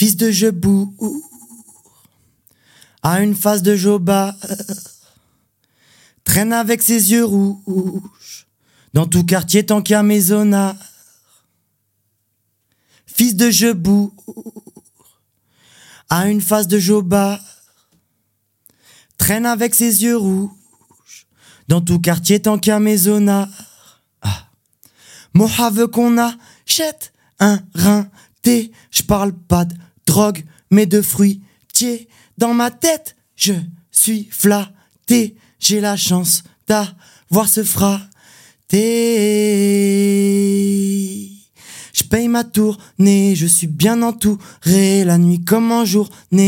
Fils de Jebour, a une face de Joba, traîne avec ses yeux rouges, dans tout quartier tant a maisonnard. Fils de Jebour, a une face de Joba, traîne avec ses yeux rouges, dans tout quartier tant a maisonnard. Ah. Moha veut qu'on achète un rein je parle pas de drogue, mais de fruits tiers. Dans ma tête, je suis flatté, j'ai la chance d'avoir ce fraté. Je paye ma tournée, je suis bien entouré, la nuit comme en journée.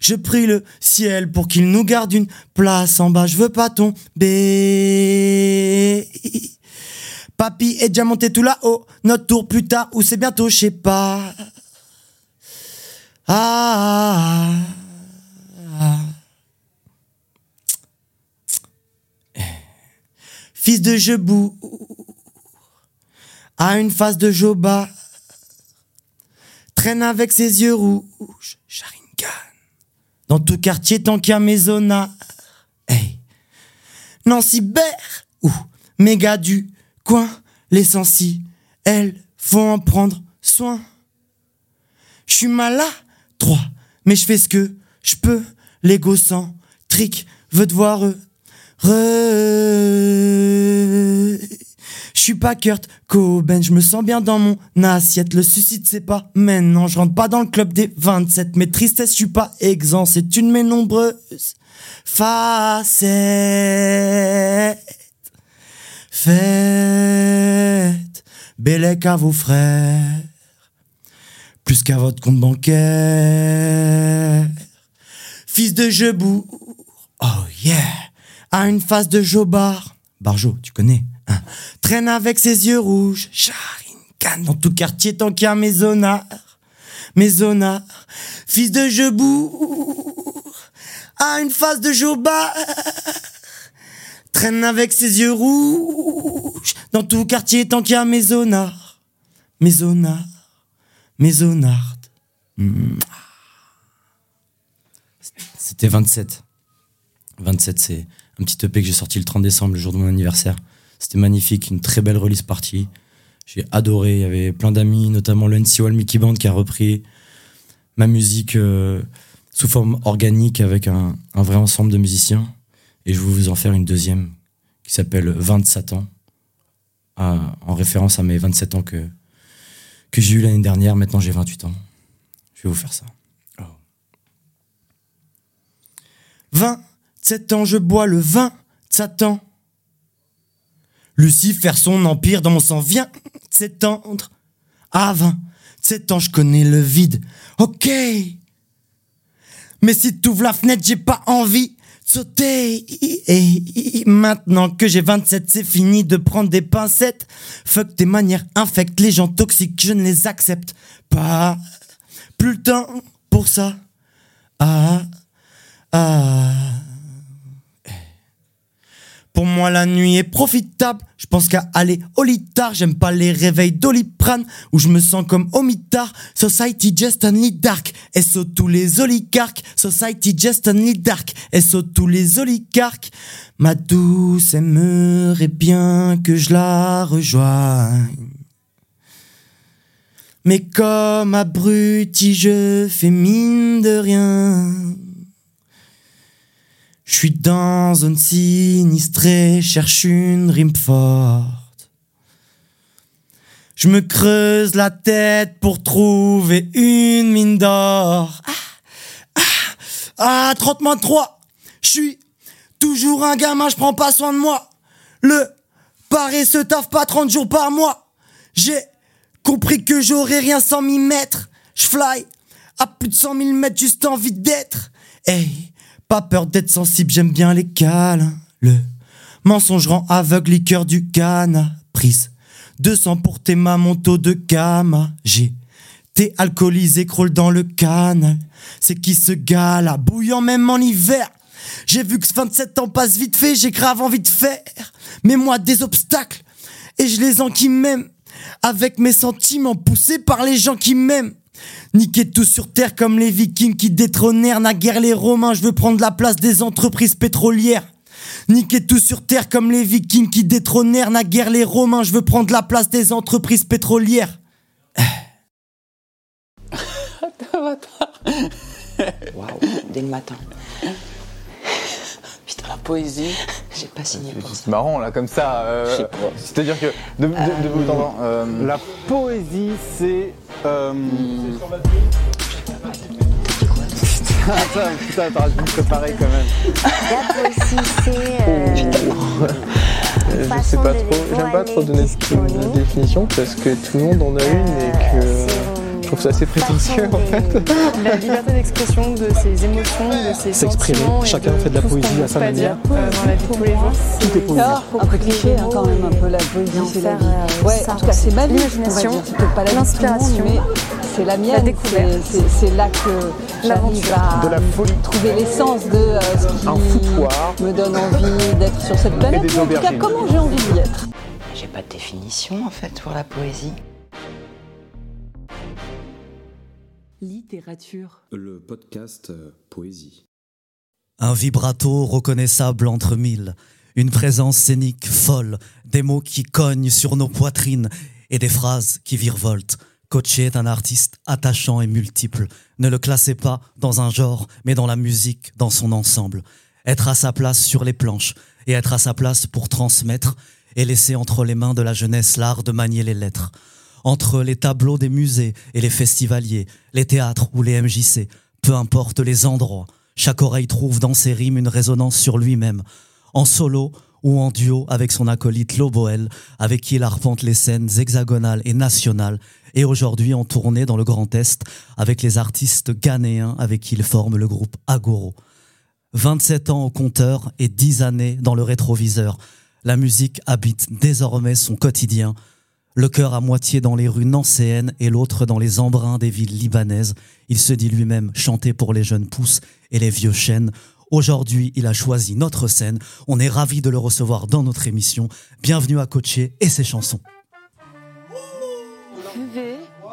Je prie le ciel pour qu'il nous garde une place en bas, je veux pas tomber. Papy est déjà monté tout là-haut, notre tour plus tard ou c'est bientôt, je sais pas. Ah, ah, ah. Fils de Jebou a une face de Joba, traîne avec ses yeux rouges, Sharingan, dans tout quartier tant qu'il y a. Hey. Nancy Bert ou méga du coin, les elles faut en prendre soin. Je suis malade, trois, mais je fais ce que je peux. Trick veut te voir heureux. Je suis pas Kurt Cobain, je me sens bien dans mon assiette. Le suicide, c'est pas maintenant. Je rentre pas dans le club des 27. Mais tristesse, je suis pas exempt. C'est une de mes nombreuses facettes. Faites bellec à vos frères, plus qu'à votre compte bancaire. Fils de Jebour, oh yeah, a une face de Bar Barjo, tu connais. Hein. Traîne avec ses yeux rouges, Sharingan dans tout quartier tant qu'il y a maisonnard. Maisonnard, fils de Jebour, a une face de Jobar traîne avec ses yeux rouges dans tout quartier tant qu'il y a Maisonnard. Maisonnard, Maisonnard. Hmm. C'était 27. 27, c'est un petit EP que j'ai sorti le 30 décembre, le jour de mon anniversaire. C'était magnifique, une très belle release party. J'ai adoré, il y avait plein d'amis, notamment le NCOL Mickey Band qui a repris ma musique euh, sous forme organique avec un, un vrai ensemble de musiciens. Et je vais vous en faire une deuxième qui s'appelle 27 ans, en référence à mes 27 ans que, que j'ai eu l'année dernière. Maintenant, j'ai 28 ans. Je vais vous faire ça. 27 ans, je bois le vin de Satan. Lucifer, son empire dans mon sang vient s'étendre. À 27 ans, je connais le vide. Ok. Mais si tu ouvres la fenêtre, j'ai pas envie sauter. Et maintenant que j'ai 27, c'est fini de prendre des pincettes. Fuck tes manières infectes, les gens toxiques, je ne les accepte pas. Plus le temps pour ça. Ah, ah. Pour moi, la nuit est profitable. Je pense qu'à aller au lit tard. J'aime pas les réveils d'Oliprane où je me sens comme au mitard. Society just only dark. SO tous les oligarques. Society just only dark. SO tous les oligarques. Ma douce aimerait bien que je la rejoigne. Mais comme abruti, je fais mine de rien. Je suis dans zone sinistrée, cherche une rime forte. Je me creuse la tête pour trouver une mine d'or. Ah, ah, ah 30 moins 3. Je suis toujours un gamin, je prends pas soin de moi. Le paré se taffe pas 30 jours par mois. J'ai compris que j'aurais rien sans m'y mettre. Je fly à plus de 100 000 mètres, juste envie d'être. Hey, pas peur d'être sensible, j'aime bien les câlins. Le mensonge rend aveugle, liqueur du canna. Prise 200 pour tes taux de gamma. J'ai T'es alcoolisé, crawl dans le canal. C'est qui ce gars-là, bouillant même en hiver. J'ai vu que 27 ans passe vite fait, j'ai grave envie de faire. Mais moi des obstacles, et je les en qui m'aiment. avec mes sentiments poussés par les gens qui m'aiment. Niquer tout sur terre comme les vikings qui détrônèrent naguère les romains, je veux prendre la place des entreprises pétrolières. Niquer tout sur terre comme les vikings qui détrônèrent naguère les romains, je veux prendre la place des entreprises pétrolières. Waouh, dès le matin. Putain, la poésie, j'ai pas signé pour ça. C'est marrant là comme ça. euh, Je sais pas. C'est-à-dire que de, temps, euh, La poésie, c'est. Euh... Putain, putain, t'aurais dû me préparer quand même. C'est. euh, Je sais pas de trop, j'aime pas trop donner chroniques. définition parce que tout le monde en a une et que je trouve ça assez prétentieux en fait. La liberté d'expression de ses émotions, de ses S'exprimer. Chacun fait de la poésie à sa manière. euh, dans la vie de tous les jours. Tout est poésie. un peu cliché hein, quand même, un peu la poésie, c'est la vie. euh, Ouais, ça en tout cas, c'est ma vie, L'imagination, on va dire. C'est peut-être pas la vie de tout le monde, l'inspiration, mais c'est la mienne. la découverte. C'est- c'est- C'est là que j'arrive L'aventure. à De la folie. trouver l'essence de euh, ce qui me donne envie d'être sur cette planète. en tout cas, comment j'ai envie d'y être? J'ai pas de définition en fait pour la poésie. Littérature. Le podcast euh, Poésie. Un vibrato reconnaissable entre mille, une présence scénique folle, des mots qui cognent sur nos poitrines et des phrases qui virevoltent. Coaché est un artiste attachant et multiple. Ne le classez pas dans un genre, mais dans la musique, dans son ensemble. Être à sa place sur les planches et être à sa place pour transmettre et laisser entre les mains de la jeunesse l'art de manier les lettres. Entre les tableaux des musées et les festivaliers, les théâtres ou les MJC, peu importe les endroits, chaque oreille trouve dans ses rimes une résonance sur lui-même, en solo ou en duo avec son acolyte Loboel, avec qui il arpente les scènes hexagonales et nationales, et aujourd'hui en tournée dans le Grand Est avec les artistes ghanéens avec qui il forme le groupe Agoro. 27 ans au compteur et 10 années dans le rétroviseur. La musique habite désormais son quotidien. Le cœur à moitié dans les rues nancéennes et l'autre dans les embruns des villes libanaises. Il se dit lui-même chanter pour les jeunes pousses et les vieux chênes. Aujourd'hui, il a choisi notre scène. On est ravis de le recevoir dans notre émission. Bienvenue à Coacher et ses chansons.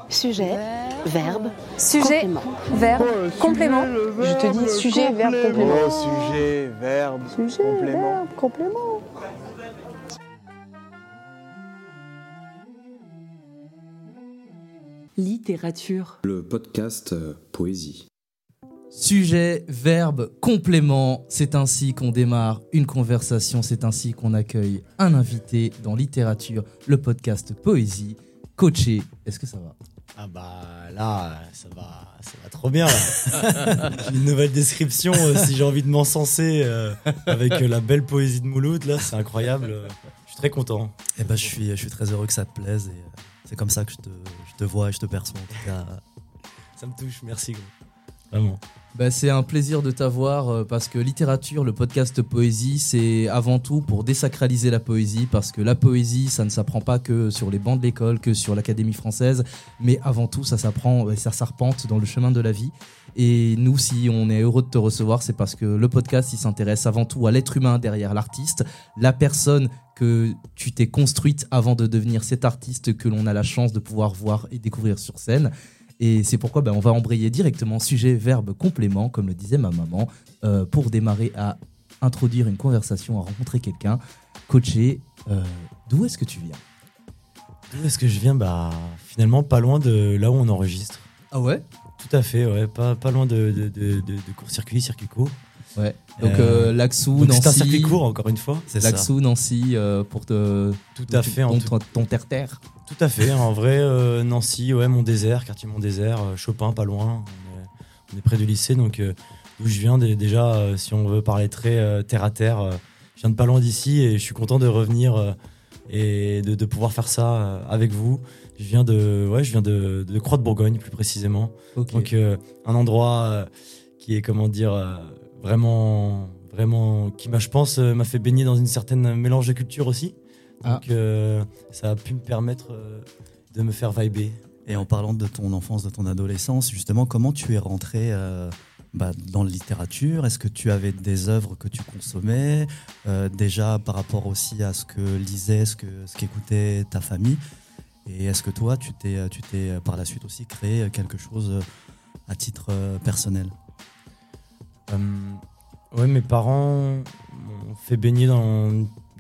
Sujet, verbe, Sujet, verbe, complément. Je te dis sujet, verbe, complément. Oh, sujet, verbe, complément. Littérature. Le podcast euh, Poésie. Sujet, verbe, complément. C'est ainsi qu'on démarre une conversation. C'est ainsi qu'on accueille un invité dans littérature, le podcast Poésie. Coaché, est-ce que ça va? Ah bah là, ça va, ça va trop bien. là. Une nouvelle description euh, si j'ai envie de m'encenser euh, avec euh, la belle poésie de Mouloud là, c'est incroyable. Je suis très content. Et ben je suis, je suis très heureux que ça te plaise et euh, c'est comme ça que je te, vois et je te perçois. En tout cas, ça me touche. Merci gros. Bah, c'est un plaisir de t'avoir euh, parce que littérature, le podcast poésie, c'est avant tout pour désacraliser la poésie parce que la poésie, ça ne s'apprend pas que sur les bancs de l'école, que sur l'Académie française, mais avant tout, ça s'apprend, euh, ça s'arpente dans le chemin de la vie. Et nous, si on est heureux de te recevoir, c'est parce que le podcast, il s'intéresse avant tout à l'être humain derrière l'artiste, la personne que tu t'es construite avant de devenir cet artiste que l'on a la chance de pouvoir voir et découvrir sur scène. Et c'est pourquoi ben, on va embrayer directement sujet, verbe, complément, comme le disait ma maman, euh, pour démarrer à introduire une conversation, à rencontrer quelqu'un. Coaché, euh, d'où est-ce que tu viens? D'où est-ce que je viens? Bah finalement pas loin de là où on enregistre. Ah ouais? Tout à fait, ouais, pas, pas loin de, de, de, de- de court-circuit, circuit court. Ouais. Donc Euh, euh, Laxou, Nancy. c'est un circuit court encore une fois. C'est ça. Laxou, Nancy, euh, pour te. Tout à fait. Ton, ton terre-terre. Tout à fait, en vrai, euh, Nancy, ouais, mon désert, quartier mon désert, Chopin, pas loin. On est, on est près du lycée, donc d'où je viens, dé- déjà, si on veut parler très terre à terre, je viens de pas loin d'ici et je suis content de revenir et de, de pouvoir faire ça avec vous. Je viens de, ouais, je viens de, de Croix de Bourgogne, plus précisément. Donc euh, un endroit euh, qui est, comment dire, euh, vraiment, vraiment, qui je pense, euh, m'a fait baigner dans une certaine mélange de culture aussi. Ah. Donc euh, ça a pu me permettre euh, de me faire vibrer. Et en parlant de ton enfance, de ton adolescence, justement, comment tu es rentré bah, dans la littérature? Est-ce que tu avais des œuvres que tu consommais? Euh, déjà par rapport aussi à ce que lisait, ce que ce qu'écoutait ta famille Et est-ce que toi, tu t'es, tu t'es par la suite aussi créé quelque chose à titre personnel? Ouais, mes parents m'ont fait baigner dans,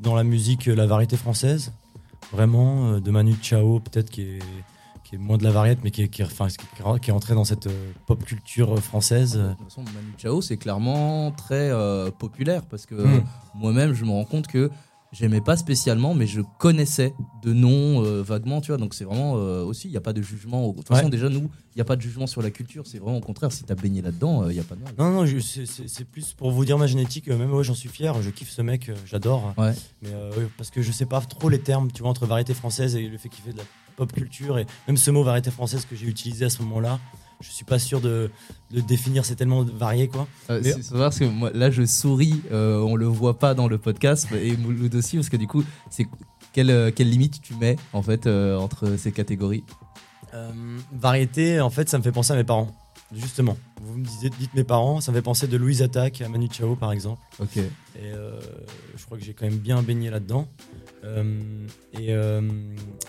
dans la musique, euh, la variété française. Vraiment, euh, de Manu Chao, peut-être qui est, qui est moins de la variété, mais qui est, qui est- enfin, qui est- qui est entré dans cette euh, pop culture euh, française. De toute façon, Manu Chao, c'est clairement très euh, populaire parce que Mm. moi-même, je me rends compte que j'aimais pas spécialement, mais je connaissais de nom euh, vaguement, tu vois. Donc c'est vraiment euh, aussi, il n'y a pas de jugement. De toute façon, Ouais. déjà, nous, il n'y a pas de jugement sur la culture. C'est vraiment au contraire, si tu as baigné là-dedans, il n'y a pas de mal. Non, non, c'est- plus pour vous dire ma génétique. euh, Même ouais, j'en suis fier. Je kiffe ce mec, euh, j'adore. Ouais. Mais euh, parce que je sais pas trop les termes, tu vois, entre variété française et le fait qu'il fait de la pop culture. Et même ce mot variété française que j'ai utilisé à ce moment-là, je suis pas sûr de, définir. C'est tellement varié, quoi. Euh, Mais- c'est parce que moi, là, je souris, euh, on le voit pas dans le podcast, et Mouloud aussi, parce que du coup, c'est quelle, euh, quelle limite tu mets en fait euh, entre ces catégories? Variété, en fait, ça me fait penser à mes parents. Justement, vous me disiez, dites mes parents, ça me fait penser de Louise Attaque à Manu Chao, par exemple. Ok. Et euh, je crois que j'ai quand même bien baigné là-dedans. Euh, et, euh,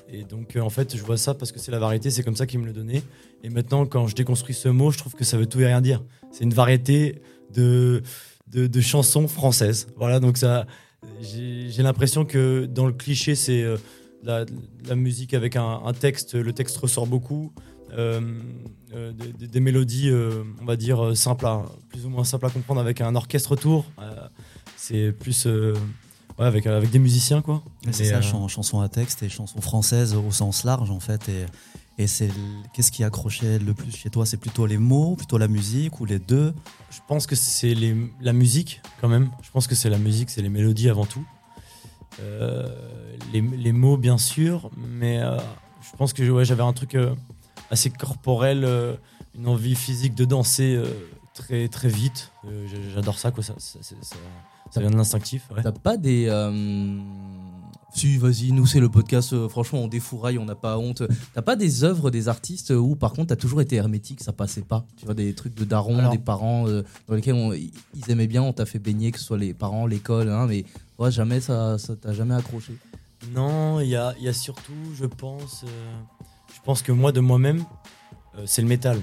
et donc, en fait, je vois ça parce que c'est la variété, c'est comme ça qu'ils me le donnaient. Et maintenant, quand je déconstruis ce mot, je trouve que ça veut tout et rien dire. C'est une variété de, de, de chansons françaises. Voilà, donc ça, j'ai l'impression que dans le cliché, c'est la, la musique avec un, un texte, le texte ressort beaucoup. Euh, euh, des, mélodies, euh, on va dire, simples à, plus ou moins simples à comprendre avec un orchestre autour. C'est plus ouais, avec, avec des musiciens, quoi. C'est ça, chan- chanson à texte et chanson française au sens large en fait. Et, et c'est qu'est-ce qui accrochait le plus chez toi? C'est plutôt les mots, plutôt la musique ou les deux? Je pense que c'est la musique, quand même. Je pense que c'est la musique, c'est les mélodies avant tout. Euh, les, les mots, bien sûr, mais euh, je pense que ouais, j'avais un truc euh, assez corporel, euh, une envie physique de danser euh, très, très vite. Euh, J'adore ça, quoi. Ça, ça, c'est- ça- ça vient de l'instinctif. ouais. T'as pas des. euh, Si, vas-y, nous c'est le podcast, euh, franchement on défouraille, on n'a pas honte. T'as pas des œuvres des artistes où par contre t'as toujours été hermétique, ça passait pas? Tu vois, des trucs de daron, Alors- des parents euh, dans lesquels on- ils aimaient bien, on t'a fait baigner, que ce soit les parents, l'école, hein, mais ouais, jamais ça ça t'a jamais accroché? Non, il y a, il y a surtout, je pense, euh, pense que moi de moi-même, euh, c'est le métal.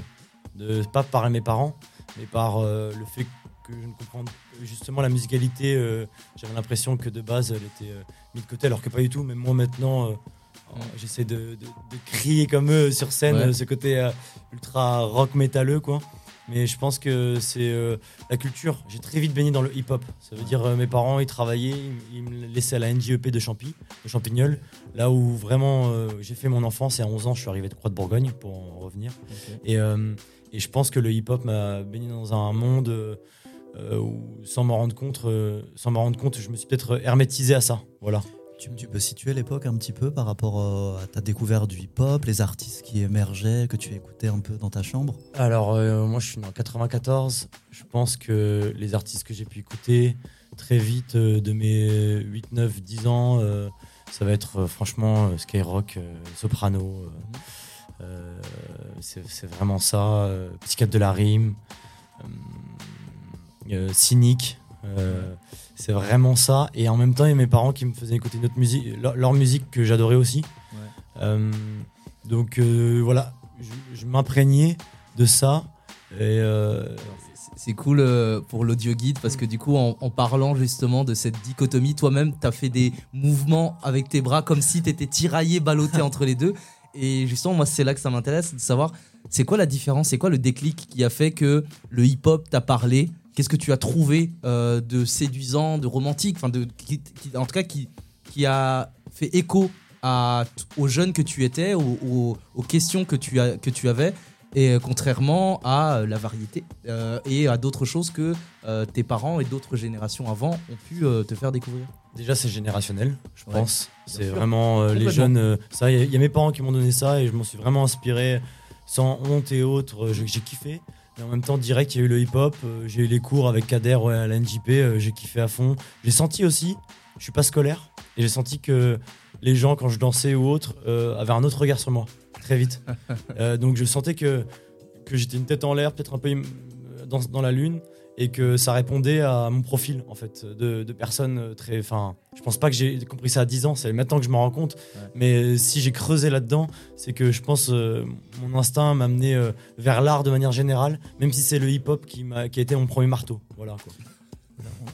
De, pas par mes parents, mais par euh, le fait que je ne comprends justement la musicalité. euh, J'avais l'impression que de base elle était mise de côté, alors que pas du tout. Même moi maintenant, euh, euh, j'essaie de, de- de crier comme eux sur scène, Ouais. ce côté ultra rock métalleux, quoi. Mais je pense que c'est euh, la culture. J'ai très vite baigné dans le hip-hop. Ça veut dire euh, mes parents, ils travaillaient, ils, me laissaient à la NJEP de Champy, de Champignol, là où vraiment euh, j'ai fait mon enfance. Et à 11 ans, je suis arrivé de Croix de Bourgogne pour en revenir. Et, et je pense que le hip-hop m'a baigné dans un monde où, sans m'en rendre compte, sans m'en rendre compte, je me suis peut-être hermétisé à ça. Voilà. Tu, tu peux situer l'époque un petit peu par rapport euh, à ta découverte du hip-hop, les artistes qui émergeaient, que tu écoutais un peu dans ta chambre? Alors, euh, moi, je suis né en 94. Je pense que les artistes que j'ai pu écouter très vite, euh, de mes 8, 9, 10 ans, euh, ça va être franchement Skyrock, Soprano. euh, c'est vraiment ça. Psychiatre de la rime, Cynique. Euh, c'est vraiment ça. Et en même temps, il y a mes parents qui me faisaient écouter notre musique, leur, leur musique que j'adorais aussi. Euh, donc euh, voilà, je, je m'imprégnais de ça. Et euh, C'est cool pour l'audio guide parce que du coup, en, en parlant justement de cette dichotomie, toi-même, t'as fait des mouvements avec tes bras comme si t'étais tiraillé, ballotté entre les deux. Et justement, moi, c'est là que ça m'intéresse de savoir c'est quoi la différence, c'est quoi le déclic qui a fait que le hip-hop t'a parlé Qu'est-ce que tu as trouvé euh, de séduisant, de romantique, enfin, de, qui- qui- en tout cas, qui, qui a fait écho à, aux jeunes que tu étais, aux, aux- aux questions que tu, as, que tu avais et euh, contrairement à euh, la variété euh, et à d'autres choses que euh, tes parents et d'autres générations avant ont pu euh, te faire découvrir? déjà, c'est générationnel, je Ouais, pense. C'est vraiment les jeunes. ça, il y, y a mes parents qui m'ont donné ça et je m'en suis vraiment inspiré sans honte et autres. j'ai kiffé. Mais en même temps, direct, il y a eu le hip-hop. euh, j'ai eu les cours avec Kader ouais, à la NJP. euh, j'ai kiffé à fond. J'ai senti aussi, je suis pas scolaire, et j'ai senti que les gens, quand je dansais ou autre, euh, avaient un autre regard sur moi, très vite. Euh, donc je sentais que, que j'étais une tête en l'air, peut-être un peu dans la lune. Et que ça répondait à mon profil en fait de, de personnes très. Enfin, je pense pas que j'ai compris ça à 10 ans. C'est maintenant que je m'en rends compte. Mais si j'ai creusé là-dedans, c'est que je pense euh, mon instinct m'a amené euh, vers l'art de manière générale, même si c'est le hip-hop qui, m'a- qui a été mon premier marteau. Voilà. quoi.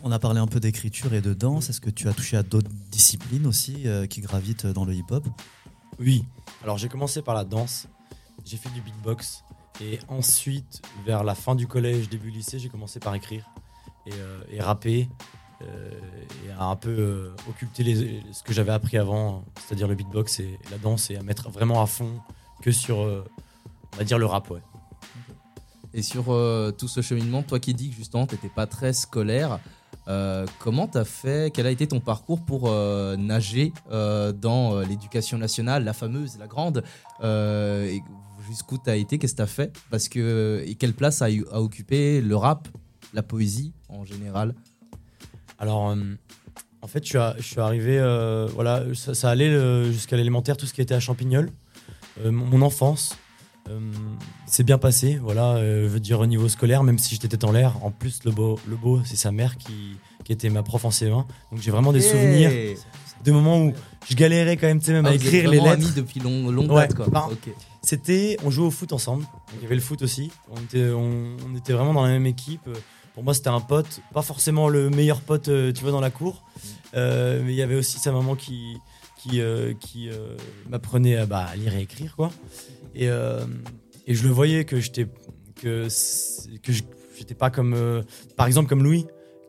On a parlé un peu d'écriture et de danse. Est-ce que tu as touché à d'autres disciplines aussi euh, qui gravitent dans le hip-hop? Oui. Alors j'ai commencé par la danse, j'ai fait du beatbox et ensuite vers la fin du collège, début lycée, j'ai commencé par écrire et, euh, rapper euh, et à un peu euh, occulter ce que j'avais appris avant, c'est-à-dire le beatbox et, la danse et à mettre vraiment à fond que sur, euh, on va dire le rap, ouais. Et sur tout ce cheminement, toi qui dis que justement t'étais pas très scolaire, euh, comment t'as fait Quel a été ton parcours pour nager dans l'éducation nationale, la fameuse, la grande Jusqu'où t'as été Qu'est-ce que t'as fait? Parce que et quelle place a, a occupé le rap, la poésie en général? Alors, euh, en fait, je suis, arrivé, euh, voilà, ça, ça allait euh, jusqu'à l'élémentaire, tout ce qui était à Champignol. Euh, mon, enfance s'est bien passé, voilà, je veux dire au niveau scolaire, même si j'étais en l'air. En plus, le beau, le beau c'est sa mère qui, qui était ma prof en CE1. Donc j'ai vraiment des souvenirs de moments où je galérais quand même, tu sais, même Ah, à êtes écrire les lettres. depuis long, longue Ouais, date, quoi. bah. C'était, on jouait au foot ensemble. Il y avait le foot aussi. On était, on, était vraiment dans la même équipe. Pour moi, c'était un pote, pas forcément le meilleur pote, euh, tu vois, dans la cour. Euh, mais il y avait aussi sa maman qui, qui, euh, qui m'apprenait bah, à lire et écrire, quoi. Et, et je le voyais que j'étais, que, que j'étais pas comme, par exemple, comme Louis,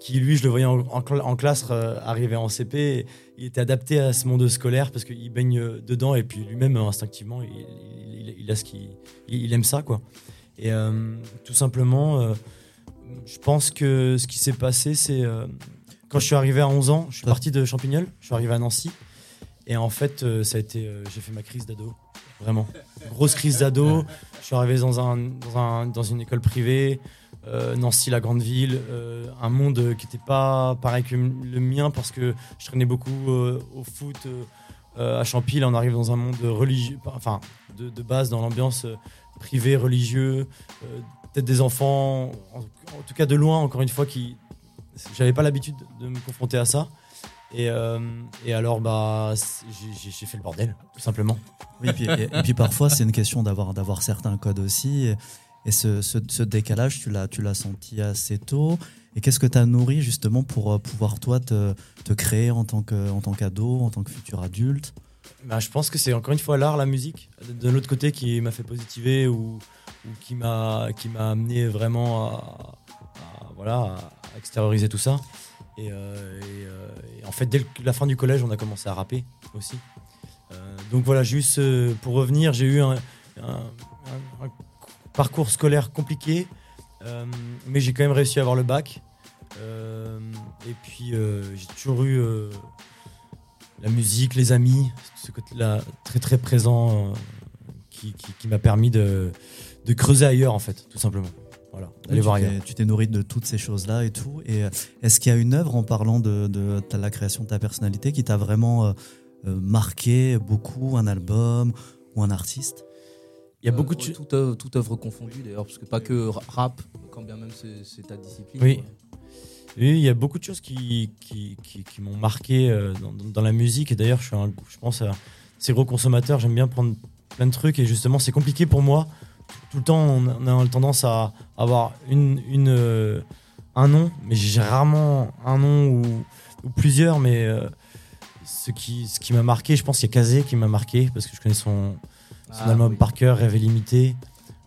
qui lui, je le voyais en, en cla- en classe euh, arriver en CP. il était adapté à ce monde scolaire parce qu'il baigne euh, dedans et puis lui-même euh, instinctivement il, a ce il, aime ça quoi et tout simplement je pense que ce qui s'est passé c'est quand je suis arrivé à 11 ans je suis parti de Champignol je suis arrivé à Nancy et en fait ça a été j'ai fait ma crise d'ado vraiment grosse crise d'ado je suis arrivé dans une école privée euh, Nancy, la grande ville, euh, un monde euh, qui n'était pas pareil que le mien parce que je traînais beaucoup au foot à Champy. Là, on arrive dans un monde religieux, enfin de, base dans l'ambiance privée, religieux, peut-être des enfants, en, tout cas de loin, encore une fois, qui j'avais pas l'habitude de me confronter à ça. Et, alors, bah, j'ai- fait le bordel, tout simplement. Oui, et puis, et- puis parfois, c'est une question d'avoir certains codes aussi. Et, ce, ce- décalage, tu l'as tu l'as senti assez tôt. Et qu'est-ce que tu as nourri justement pour euh, pouvoir, toi, te, te créer en tant que- en tant qu'ado, en tant que futur adulte? Bah, je pense que c'est encore une fois l'art, la musique, de, l'autre côté qui m'a fait positiver ou, qui m'a qui m'a amené vraiment à, à- voilà à extérioriser tout ça. Et, euh, euh, en fait, dès la fin du collège, on a commencé à rapper aussi. Donc voilà, juste pour revenir, j'ai eu un parcours scolaire compliqué, euh, mais j'ai quand même réussi à avoir le bac. Euh, et puis euh, j'ai toujours eu la musique, les amis, ce côté-là très très présent qui, qui- qui m'a permis de, de creuser ailleurs en fait, tout simplement. Voilà, Oui, voir tu t'es- nourri de toutes ces choses-là et tout. Et est-ce qu'il y a une œuvre en parlant de, la création de ta personnalité qui t'a vraiment euh, marqué beaucoup, un album ou un artiste? Il y a beaucoup de Euh, toute, œuvre, toute œuvre confondue d'ailleurs, parce que pas que ra- rap, quand bien même c'est ta discipline. Oui. Oui, il y a beaucoup de choses qui, qui, qui- qui m'ont marqué euh, dans, la musique. Et d'ailleurs, je, suis un- je pense à ces gros consommateurs. J'aime bien prendre plein de trucs. Et justement, c'est compliqué pour moi. Tout le temps, on a, tendance à avoir une, une, euh, un nom. Mais j'ai rarement un nom ou, ou plusieurs. Mais euh, ce qui, ce qui m'a marqué, je pense qu'il y a Kazé qui m'a marqué. Parce que je connais son, son Ah, album oui. par cœur, Rêve illimité.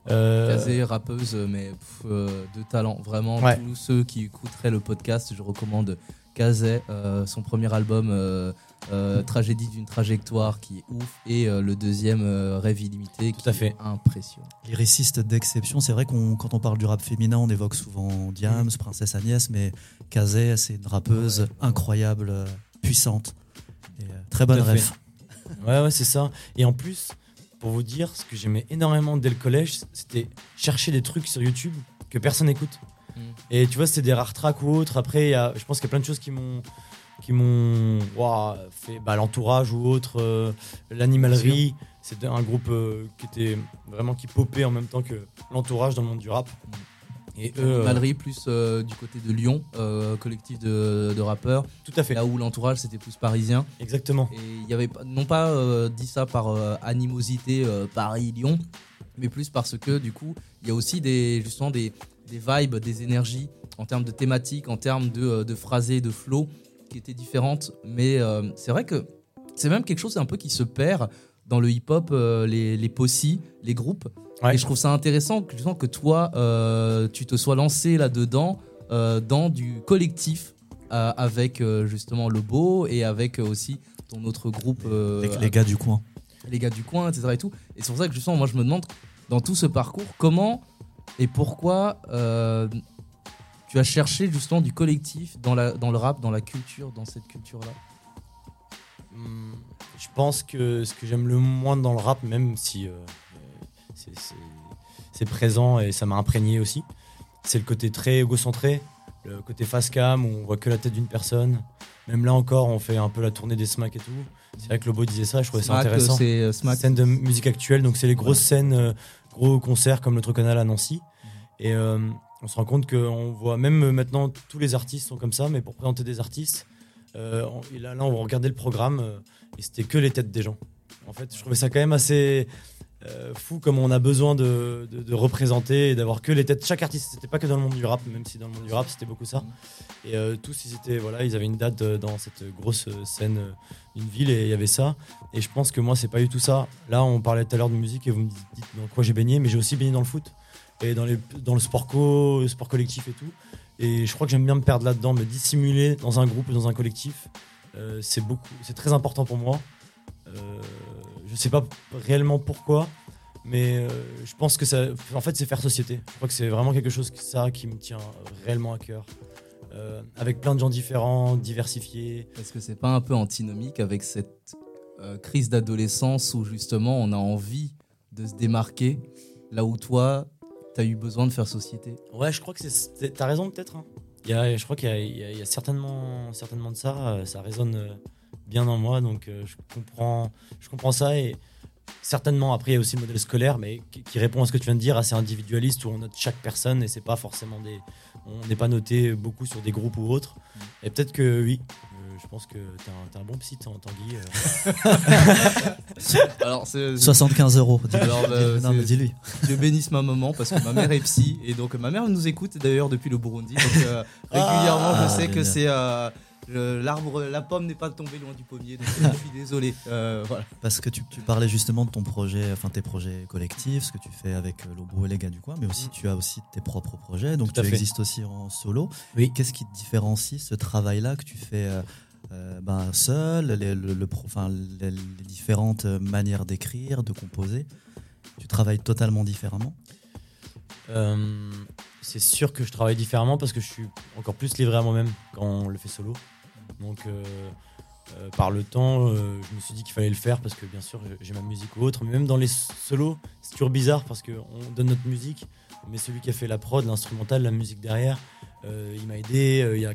Euh, Kazé, rappeuse, mais pff, euh, de talent. Vraiment, Ouais. tous ceux qui écouteraient le podcast, je recommande Kazé, euh, son premier album, euh, euh, Tragédie d'une trajectoire, qui est ouf, et euh, le deuxième, euh, Rêve illimité, qui à fait. est impressionnant. Lyriciste d'exception, c'est vrai qu'on quand on parle du rap féminin, on évoque souvent Diams, Princesse Agnès, mais Kazé, c'est une rappeuse incroyable, euh, puissante. Et, euh, très bonne Tout fait. Ouais, ouais, c'est ça. Et en plus, pour vous dire, ce que j'aimais énormément dès le collège, c'était chercher des trucs sur YouTube que personne n'écoute. Mm. Et tu vois, c'était des rares tracks ou autres. Après, y a- je pense qu'il y a plein de choses qui m'ont qui m'ont ouah, fait bah, l'entourage ou autre euh, l'animalerie c'est un groupe euh, qui était vraiment qui popait en même temps que l'entourage dans le monde du rap Et eux, euh, Mallerie plus euh, du côté de Lyon, euh, collectif de, de rappeurs. Tout à fait. Là où l'entourage c'était plus parisien. Exactement. Et il y avait pas- non pas euh, dit ça par animosité Paris-Lyon, mais plus parce que du coup il y a aussi des justement des, des vibes, des énergies en termes de thématiques, en termes de, de phrasés, de flow qui étaient différentes. Mais c'est vrai que c'est même quelque chose un peu qui se perd dans le hip-hop, euh, les, les possis, les groupes. Ouais. Et je trouve ça intéressant que, que toi, euh, tu te sois lancé là-dedans, euh, dans du collectif, avec justement Lobo et avec aussi ton autre groupe. Les, les gars du coin. les gars du coin, etc. Et, tout. et c'est pour ça que justement, moi, je me demande, dans tout ce parcours, comment et pourquoi tu as cherché justement du collectif dans, la, dans le rap, dans la culture, dans cette culture-là? Hum, Je pense que ce que j'aime le moins dans le rap, même si euh, c'est- présent et ça m'a imprégné aussi, c'est le côté très égocentré, le côté face cam où on voit que la tête d'une personne. Même là encore, on fait un peu la tournée des smacks et tout. C'est vrai que Lobo disait ça, je trouvais ça intéressant. c'est, euh, Smack. Scène de musique actuelle, donc c'est les grosses scènes, euh, gros concerts comme notre canal à Nancy. Et euh, on se rend compte qu'on voit même maintenant tous les artistes sont comme ça, mais pour présenter des artistes, et là, là, on regardait le programme euh, et c'était que les têtes des gens. En fait, je trouvais ça quand même assez euh, fou comme on a besoin de, de- représenter et d'avoir que les têtes. Chaque artiste, c'était pas que dans le monde du rap, même si dans le monde du rap c'était beaucoup ça. Et euh, tous, ils étaient, voilà, ils avaient une date euh, dans cette grosse euh, scène euh, d'une ville et il y avait ça. Et je pense que moi, c'est pas du tout ça. Là, on parlait tout à l'heure de musique et vous me dites dites dans quoi j'ai baigné, mais j'ai aussi baigné dans le foot et dans, les, dans le sport co, le sport collectif et tout. Et je crois que j'aime bien me perdre là-dedans, me dissimuler dans un groupe ou dans un collectif. Euh, c'est beaucoup, c'est très important pour moi. Euh, je sais pas réellement pourquoi, mais euh, je pense que ça, en fait, c'est faire société. Je crois que c'est vraiment quelque chose ça qui me tient réellement à cœur. Euh, avec plein de gens différents, diversifiés. Est-ce que c'est pas un peu antinomique avec cette crise d'adolescence où justement on a envie de se démarquer, là où toi, tu as eu besoin de faire société Ouais, je crois que c'est-. T'as raison, peut-être. hein. Il y a- je crois qu'il y a, y y certainement, certainement de ça. euh, Ça résonne euh, bien en moi, donc euh, je, comprends, je comprends ça. Et certainement, après, il y a aussi le modèle scolaire, mais qui, qui répond à ce que tu viens de dire, assez individualiste, où on note chaque personne et c'est pas forcément des. On n'est pas noté beaucoup sur des groupes ou autres. Et peut-être que oui. Euh, Je pense que t'es un, t'es un bon psy, Tan- Tanguy. euh. Alors, c'est- 75 euros. dis- Alors, bah, non, mais c'est- dis-lui. Dieu bénisse ma maman parce que ma mère est psy et donc ma mère nous écoute d'ailleurs depuis le Burundi. Donc euh, régulièrement, Ah, je sais que c'est euh, le- l'arbre, la pomme n'est pas tombée loin du pommier. Donc je suis désolé. Euh, voilà. Parce que tu, tu parlais justement de ton projet, enfin tes projets collectifs, ce que tu fais avec euh, Lobo et les gars du coin, mais aussi tu as aussi tes propres projets, donc tu fait. existes aussi en solo. Oui. Qu'est-ce qui te différencie ce travail-là que tu fais euh, ben, seul, les, différentes manières d'écrire, de composer Tu travailles totalement différemment Euh, c'est sûr que je travaille différemment parce que je suis encore plus livré à moi-même quand on le fait solo. Donc, euh, par le temps, je me suis dit qu'il fallait le faire parce que bien sûr, j'ai ma musique ou autre. Mais même dans les solos, c'est toujours bizarre parce qu'on donne notre musique, mais celui qui a fait la prod, l'instrumental, la musique derrière, euh, il m'a aidé. Euh, Il y a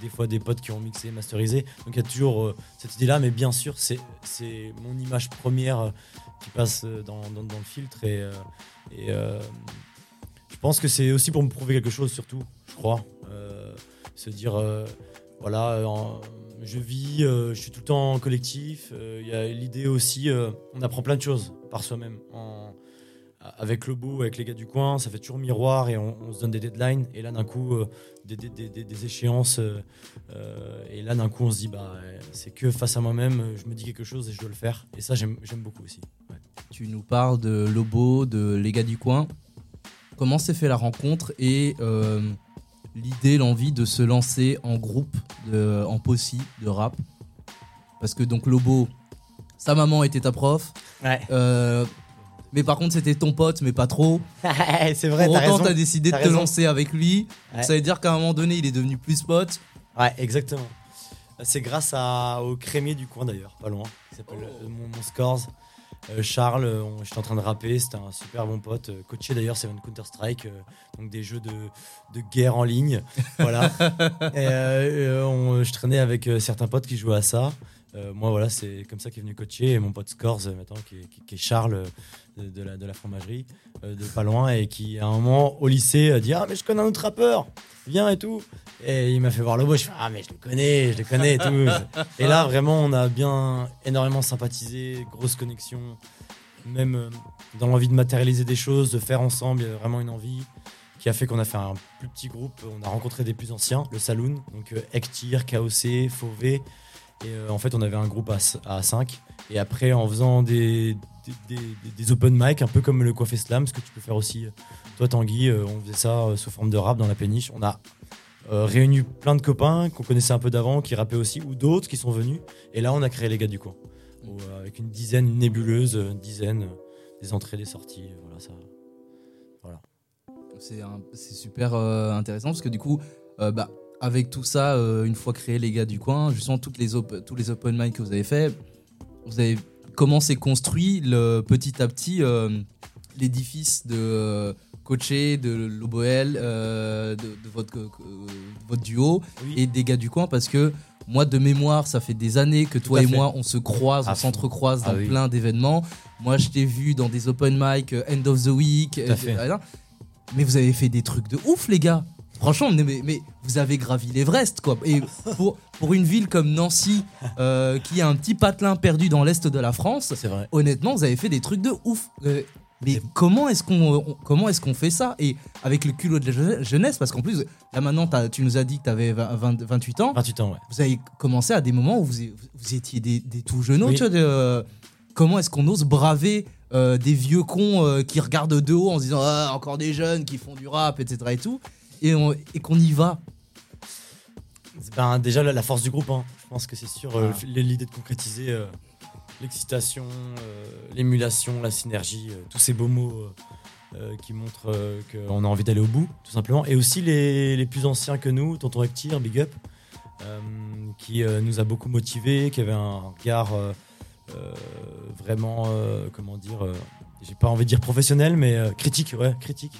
des fois des potes qui ont mixé, masterisé. Donc, il y a toujours euh, cette idée-là, mais bien sûr, c'est mon image première qui passe dans, le filtre et. je pense que c'est aussi pour me prouver quelque chose, surtout, je crois. Se dire, voilà, je vis, je suis tout le temps en collectif. Il y a l'idée aussi, on apprend plein de choses par soi-même. Avec le beau, avec les gars du coin, ça fait toujours miroir et on, on se donne des deadlines. Et là, d'un coup, euh, des, des- des- des- des échéances. euh, euh, et là, d'un coup, on se dit, bah, c'est que face à moi-même, je me dis quelque chose et je dois le faire. Et ça, j'aime j'aime beaucoup aussi. Ouais. Tu nous parles de Lobo, de Les gars du coin. Comment s'est fait la rencontre et euh, l'idée, l'envie de se lancer en groupe, de, en possi, de rap? Parce que donc Lobo, sa maman était ta prof. Ouais. Mais par contre, c'était ton pote, mais pas trop. c'est vrai, Pour autant, t'as décidé de te raison. lancer avec lui. Ouais. Ça veut dire qu'à un moment donné, il est devenu plus pote. Ouais, exactement. C'est grâce à, au crémier du coin d'ailleurs, pas loin, qui s'appelle Oh. euh, mon, mon Scores. Euh, Charles, euh, on- j'étais en train de rapper, c'était un super bon pote, euh, coaché d'ailleurs, c'est Counter-Strike, euh, donc des jeux de, de guerre en ligne. voilà. Et, on- je traînais avec certains potes qui jouaient à ça. Euh, moi, voilà, c'est comme ça qu'est venu coacher. Mon pote Scores, euh, maintenant, qui est, Charles euh, de, la, de la fromagerie, de pas loin, et qui, à un moment, au lycée, a dit Ah, mais je connais un autre rappeur, viens et tout. Et il m'a fait voir le beau. Je fais Ah, mais je le connais, je le connais et tout. et là, vraiment, on a bien énormément sympathisé, grosse connexion, même dans l'envie de matérialiser des choses, de faire ensemble. Il y avait vraiment une envie qui a fait qu'on a fait un plus petit groupe. On a rencontré des plus anciens, le Saloon, donc Ektir, KOC, Fauvé. Et euh, en fait, on avait un groupe à, à 5. Et après, en faisant des, des, open mic, un peu comme le Coiffé Slam, ce que tu peux faire aussi, euh, toi Tanguy, euh, on faisait ça sous forme de rap dans la péniche. On a réuni plein de copains qu'on connaissait un peu d'avant, qui rappaient aussi, ou d'autres qui sont venus. Et là, on a créé les gars du coin. Avec une dizaine, nébuleuse, une dizaine, des entrées, des sorties. Voilà, ça. Voilà. C'est super intéressant parce que du coup, bah, avec tout ça, euh, une fois créé les gars du coin, justement toutes les tous les open mic que vous avez fait, vous avez comment s'est construit le, petit à petit euh, l'édifice de euh, coacher, de l'Oboel, euh, de, de votre, votre duo Oui. et des gars du coin? Parce que moi de mémoire, ça fait des années que toi et fait. moi on se croise, À on s'entrecroise Ah dans oui. plein d'événements. Moi je t'ai vu dans des open mic, end of the week. Mais vous avez fait des trucs de ouf, les gars. Franchement, mais, vous avez gravi l'Everest, quoi. Et pour, pour une ville comme Nancy, euh, qui a un petit patelin perdu dans l'est de la France, vrai. honnêtement, vous avez fait des trucs de ouf. Euh, mais comment est-ce qu'on on- comment est-ce qu'on fait ça? Et avec le culot de la je- jeunesse, parce qu'en plus, là maintenant, tu nous as dit que tu avais 28 ans. 28 ans, ouais. Vous avez commencé à des moments où vous, vous étiez des, des tout jeunes. Oui. tu vois, de, euh, comment est-ce qu'on ose braver euh, des vieux cons euh, qui regardent de haut en se disant ah, encore des jeunes qui font du rap, etc. et tout, et, on- et qu'on y va Ben, déjà, la, la force du groupe, hein. je pense que c'est sûr. euh, Ah. L'idée de concrétiser euh, l'excitation, euh, l'émulation, la synergie, tous ces beaux mots qui montrent qu'on a envie d'aller au bout, tout simplement. Et aussi les, les plus anciens que nous, Tonton Hectir, Big Up, qui nous a beaucoup motivés, qui avait un regard vraiment, comment dire, j'ai pas envie de dire professionnel, mais critique, ouais, critique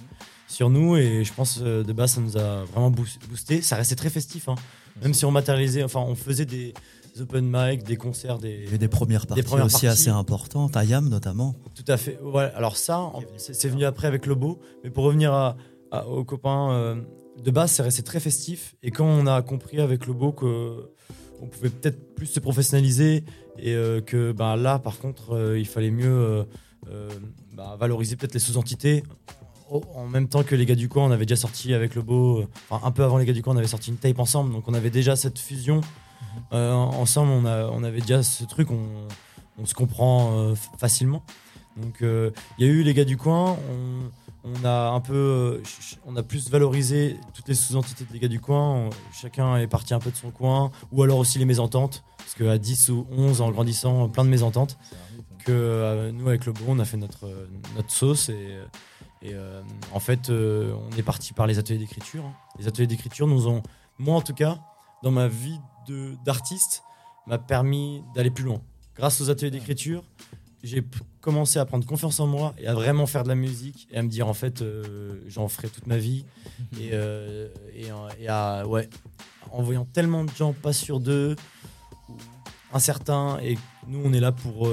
sur nous. Et je pense euh, de base, ça nous a vraiment boos- boosté. Ça restait très festif, hein. même si on matérialisait, enfin, on faisait des open mic, des concerts, des, des premières parties premières aussi parties. assez importantes, à Yam notamment. Tout à fait. Ouais, alors ça, c'est venu après avec Lobo. Mais pour revenir à, à- aux copains, euh, de base, c'est resté très festif. Et quand on a compris avec Lobo que on pouvait peut-être plus se professionnaliser et euh, que bah, là, par contre, euh, il fallait mieux bah, valoriser peut-être les sous-entités. Au- En même temps que les gars du coin, on avait déjà sorti avec Lobo, euh, enfin un peu avant les gars du coin, on avait sorti une tape ensemble, donc on avait déjà cette fusion. Euh, ensemble, on, a, on avait déjà ce truc, on, on se comprend euh, facilement. Donc euh, il y a eu les gars du coin, on, on a un peu, on a plus valorisé toutes les sous-entités des gars du coin. Chacun est parti un peu de son coin, ou alors aussi les mésententes, parce qu'à 10 ou 11 en grandissant, plein de mésententes. Que euh, nous avec le Bro, on a fait notre notre sauce et, et euh, en fait euh, on est parti par les ateliers d'écriture. Les ateliers d'écriture nous ont, moi en tout cas, dans ma vie d'artiste, m'a permis d'aller plus loin. Grâce aux ateliers d'écriture, j'ai commencé à prendre confiance en moi et à vraiment faire de la musique et à me dire en fait euh, j'en ferai toute ma vie et, à ouais en voyant tellement de gens pas sûrs d'eux incertains et nous on est là pour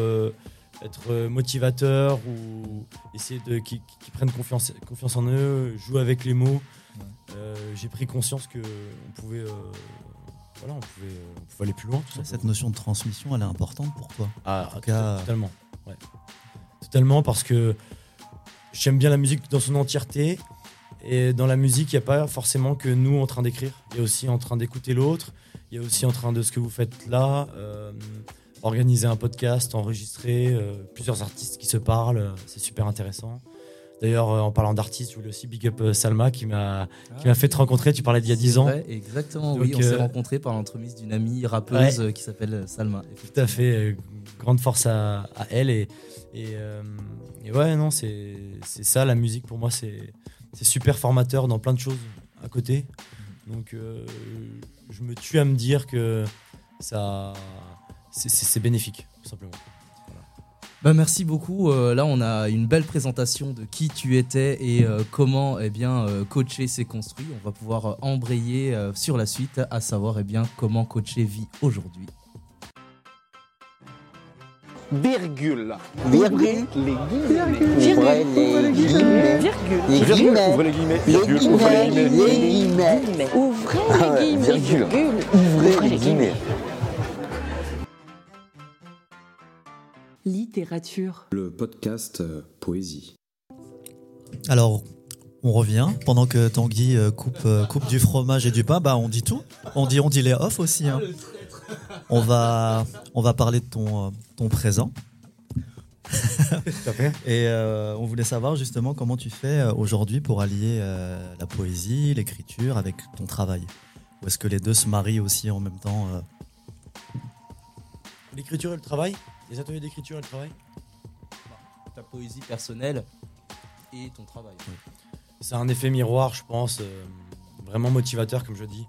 être euh, motivateur ou essayer de qui, qui prennent confiance confiance en eux jouer avec les mots Euh, j'ai pris conscience que on pouvait euh, voilà on pouvait, on pouvait aller plus loin tout. Cette notion de transmission, elle est importante pour toi. Ah, En tout tot- cas, totalement. ouais. Totalement parce que j'aime bien la musique dans son entièreté. Et dans la musique, il n'y a pas forcément que nous en train d'écrire. Il y a aussi en train d'écouter l'autre. Il y a aussi en train de ce que vous faites là. euh, organiser un podcast, enregistrer euh, plusieurs artistes qui se parlent. euh, C'est super intéressant. D'ailleurs, euh, en parlant d'artistes, je voulais aussi big up Salma qui m'a qui m'a fait te rencontrer. Tu parlais d'il y a 10 ans. Ah, exactement, oui. On s'est rencontrés par l'entremise d'une amie rappeuse Ouais. qui s'appelle Salma. Tout à fait. grande force à, à elle. Et, et, euh, et ouais, non, c'est c'est ça, la musique pour moi, c'est c'est super formateur dans plein de choses à côté. Donc, euh, je me tue à me dire que ça c'est- c'est c'est bénéfique, tout simplement. Bah merci beaucoup. Euh, là, on a une belle présentation de qui tu étais et euh, comment eh bien euh, coacher s'est construit. On va pouvoir euh, embrayer euh, sur la suite, à savoir eh bien comment coacher vit aujourd'hui. virgule. Virgule. Les guillemets. Ouvrez les guillemets. Virgule. Les Virgule. Ouvrez les guillemets. Virgule. Ouvrez les guillemets. guillemets. Les guillemets. Ouvrez Ah les guillemets. virgule. virgule. Ouvrez les guillemets. Littérature. Le podcast euh, Poésie. Alors, on revient. Pendant que Tanguy euh, coupe, euh, coupe du fromage et du pain, bah, on dit tout. On dit, on dit les off aussi. hein. On, va, on va parler de ton, euh, ton présent. Et euh, on voulait savoir justement comment tu fais aujourd'hui pour allier euh, la poésie, l'écriture avec ton travail. Ou est-ce que les deux se marient aussi en même temps euh? L'écriture et le travail? Les ateliers d'écriture et le travail Ta poésie personnelle et ton travail. C'est un effet miroir, je pense, euh, vraiment motivateur, comme je dis.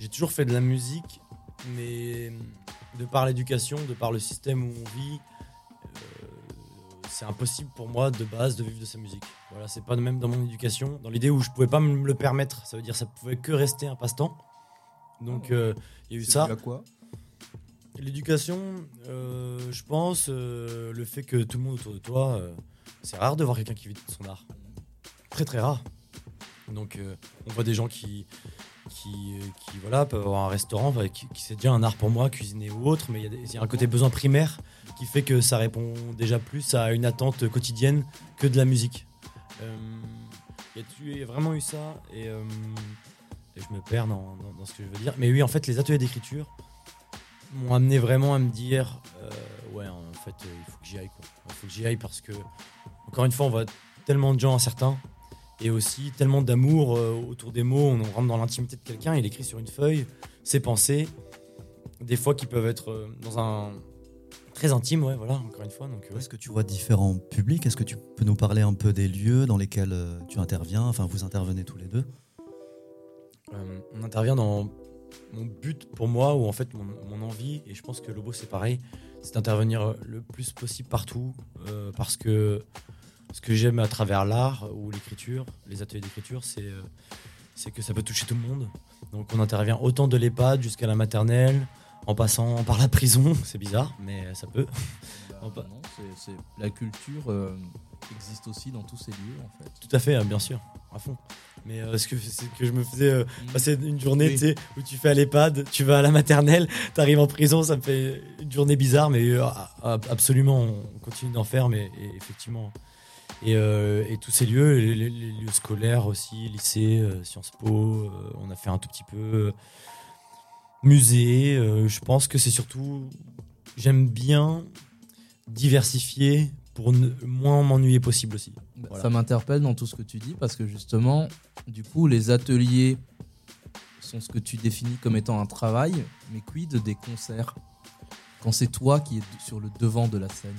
J'ai toujours fait de la musique, mais de par l'éducation, de par le système où on vit, euh, c'est impossible pour moi de base de vivre de sa musique. Voilà, c'est pas de même dans mon éducation, dans l'idée où je pouvais pas me le permettre. Ça veut dire que ça pouvait que rester un passe-temps. Donc euh, il y a eu ça. à quoi? L'éducation, euh, je pense, euh, le fait que tout le monde autour de toi, euh, c'est rare de voir quelqu'un qui vit de son art. Très très rare. Donc on voit des gens qui, qui, voilà, peuvent avoir un restaurant, qui, qui c'est déjà un art pour moi, cuisiner ou autre, mais il y a un côté besoin primaire qui fait que ça répond déjà plus à une attente quotidienne que de la musique. Il y, y a vraiment eu ça? Et, je me perds dans ce que je veux dire. Mais oui, en fait, les ateliers d'écriture, m'ont amené vraiment à me dire euh, ouais en fait euh, il faut que j'y aille quoi. il faut que j'y aille parce que encore une fois on voit tellement de gens incertains et aussi tellement d'amour euh, autour des mots on rentre dans l'intimité de quelqu'un il écrit sur une feuille ses pensées des fois qui peuvent être dans un très intime ouais voilà encore une fois donc ouais. Est-ce que tu vois différents publics? Est-ce que tu peux nous parler un peu des lieux dans lesquels tu interviens? Enfin, vous intervenez tous les deux on intervient dans mon but pour moi, ou en fait mon, envie, et je pense que Lobo c'est pareil, c'est d'intervenir le plus possible partout, euh, parce que ce que j'aime à travers l'art ou l'écriture, les ateliers d'écriture, c'est euh, c'est que ça peut toucher tout le monde. Donc on intervient autant de l'EHPAD jusqu'à la maternelle, en passant par la prison, c'est bizarre, mais ça peut. Non, c'est- la culture euh, existe aussi dans tous ces lieux en fait. Tout à fait, hein, bien sûr, à fond. Mais euh, ce que c'est que je me faisais euh, passer une journée, Oui. tu sais, où tu fais à l'EHPAD, tu vas à la maternelle, t'arrives en prison, ça me fait une journée bizarre, mais euh, absolument, on continue d'en faire, mais et effectivement. Et, euh, et tous ces lieux, les, les- les lieux scolaires aussi, lycée, euh, Sciences Po, on a fait un tout petit peu musée. je pense que c'est surtout, j'aime bien diversifier pour ne moins m'ennuyer possible aussi. Bah, Voilà. Ça m'interpelle dans tout ce que tu dis parce que justement, du coup, les ateliers sont ce que tu définis comme étant un travail, mais quid des concerts Quand c'est toi qui es sur le devant de la scène,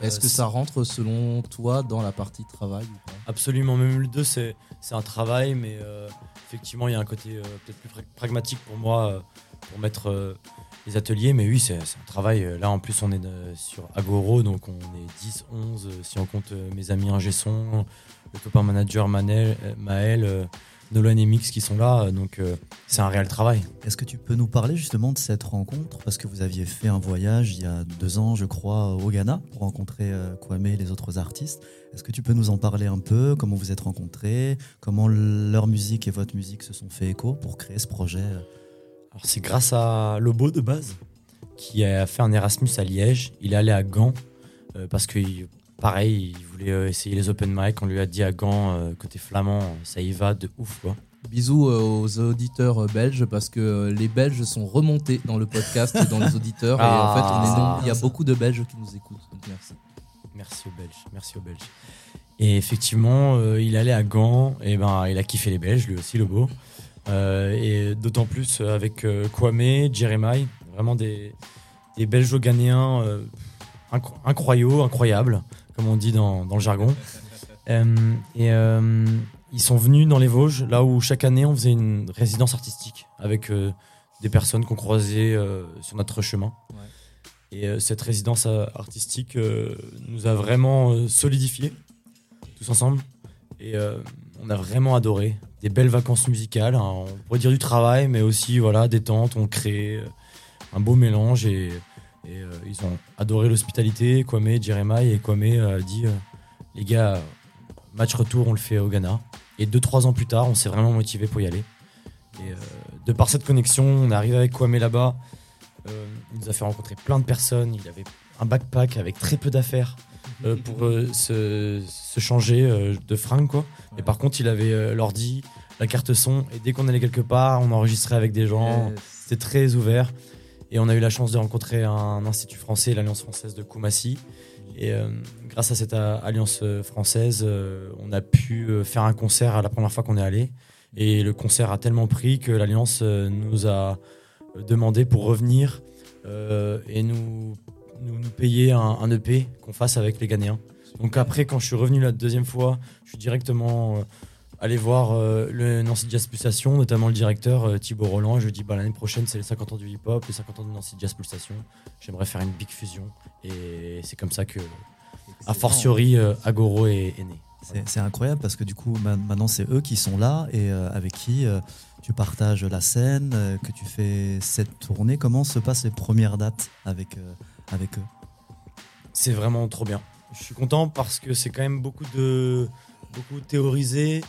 est-ce Euh, que c'est- ça rentre selon toi dans la partie travail ou pas? Absolument, même le 2, c'est un travail, mais euh, effectivement, il y a un côté euh, peut-être plus pra- pragmatique pour moi, pour mettre euh, les ateliers. Mais oui, c'est un travail. Euh, Là, en plus, on est euh, sur Agoro, donc on est 10, 11, euh, si on compte mes amis ingé son, le copain manager Maël, Nolan et Mix qui sont là. Donc, c'est un réel travail. Est-ce que tu peux nous parler justement de cette rencontre? Parce que vous aviez fait un voyage il y a deux ans, je crois, au Ghana pour rencontrer Kwame et les autres artistes. Est-ce que tu peux nous en parler un peu? Comment vous êtes rencontrés? Comment leur musique et votre musique se sont fait écho pour créer ce projet Alors c'est grâce à Lobo de base qui a fait un Erasmus à Liège. Il est allé à Gand euh, parce que il- pareil, il voulait euh, essayer les open mic. On lui a dit à Gand euh, côté flamand, ça y va de ouf quoi. Bisous aux auditeurs belges parce que les Belges sont remontés dans le podcast et dans les auditeurs. et en fait, on est non- il y a beaucoup de Belges qui nous écoutent. Donc merci. Merci aux Belges, merci aux Belges. Et effectivement, euh, il allait à Gand, et ben il a kiffé les Belges, lui aussi, Lobo. Euh, et d'autant plus euh, avec euh, Kwame, Jeremiah, vraiment des, des Belges-Ghanéens incro- incroyaux, incroyables, comme on dit dans, dans le jargon. Et ils sont venus dans les Vosges, là où chaque année on faisait une résidence artistique avec euh, des personnes qu'on croisait euh, sur notre chemin. Et euh, cette résidence artistique nous a vraiment solidifiés, tous ensemble. Et on a vraiment adoré. Belles vacances musicales, hein, on pourrait dire du travail, mais aussi voilà, détente, on crée euh, un beau mélange. Et euh, ils ont adoré l'hospitalité. Kwame, Jeremiah et Kwame a dit euh, les gars, match retour, on le fait au Ghana. Et deux, trois ans plus tard, on s'est vraiment motivé pour y aller. Et de par cette connexion, on est arrivé avec Kwame là-bas. Il nous a fait rencontrer plein de personnes. Il avait un backpack avec très peu d'affaires pour se, changer de fringues. Quoi. Et par contre, il avait euh, l'ordi, la carte son. Et dès qu'on allait quelque part, on enregistrait avec des gens. C'était très ouvert. Et on a eu la chance de rencontrer un institut français, l'Alliance française de Koumassi. Et euh, grâce à cette euh, alliance euh, française, euh, on a pu faire un concert à la première fois qu'on est allé. Et le concert a tellement pris que l'alliance nous a demandé pour revenir euh, et nous, nous, nous payer un, un EP qu'on fasse avec les Ghanéens. Donc après, quand je suis revenu la deuxième fois, je suis directement allé voir euh, le Nancy Jazz Pulsation, notamment le directeur euh, Thibaut Roland. Je lui dit bah, l'année prochaine, c'est les 50 ans du hip-hop, les 50 ans de Nancy Jazz Pulsation. J'aimerais faire une big fusion. Et c'est comme ça que, a fortiori, euh, Agoro est, est né. C'est c'est incroyable parce que du coup, ma- maintenant, c'est eux qui sont là et euh, avec qui tu partages la scène, que tu fais cette tournée. Comment se passent les premières dates avec, avec eux? C'est vraiment trop bien. Je suis content parce que c'est quand même beaucoup de beaucoup théorisé.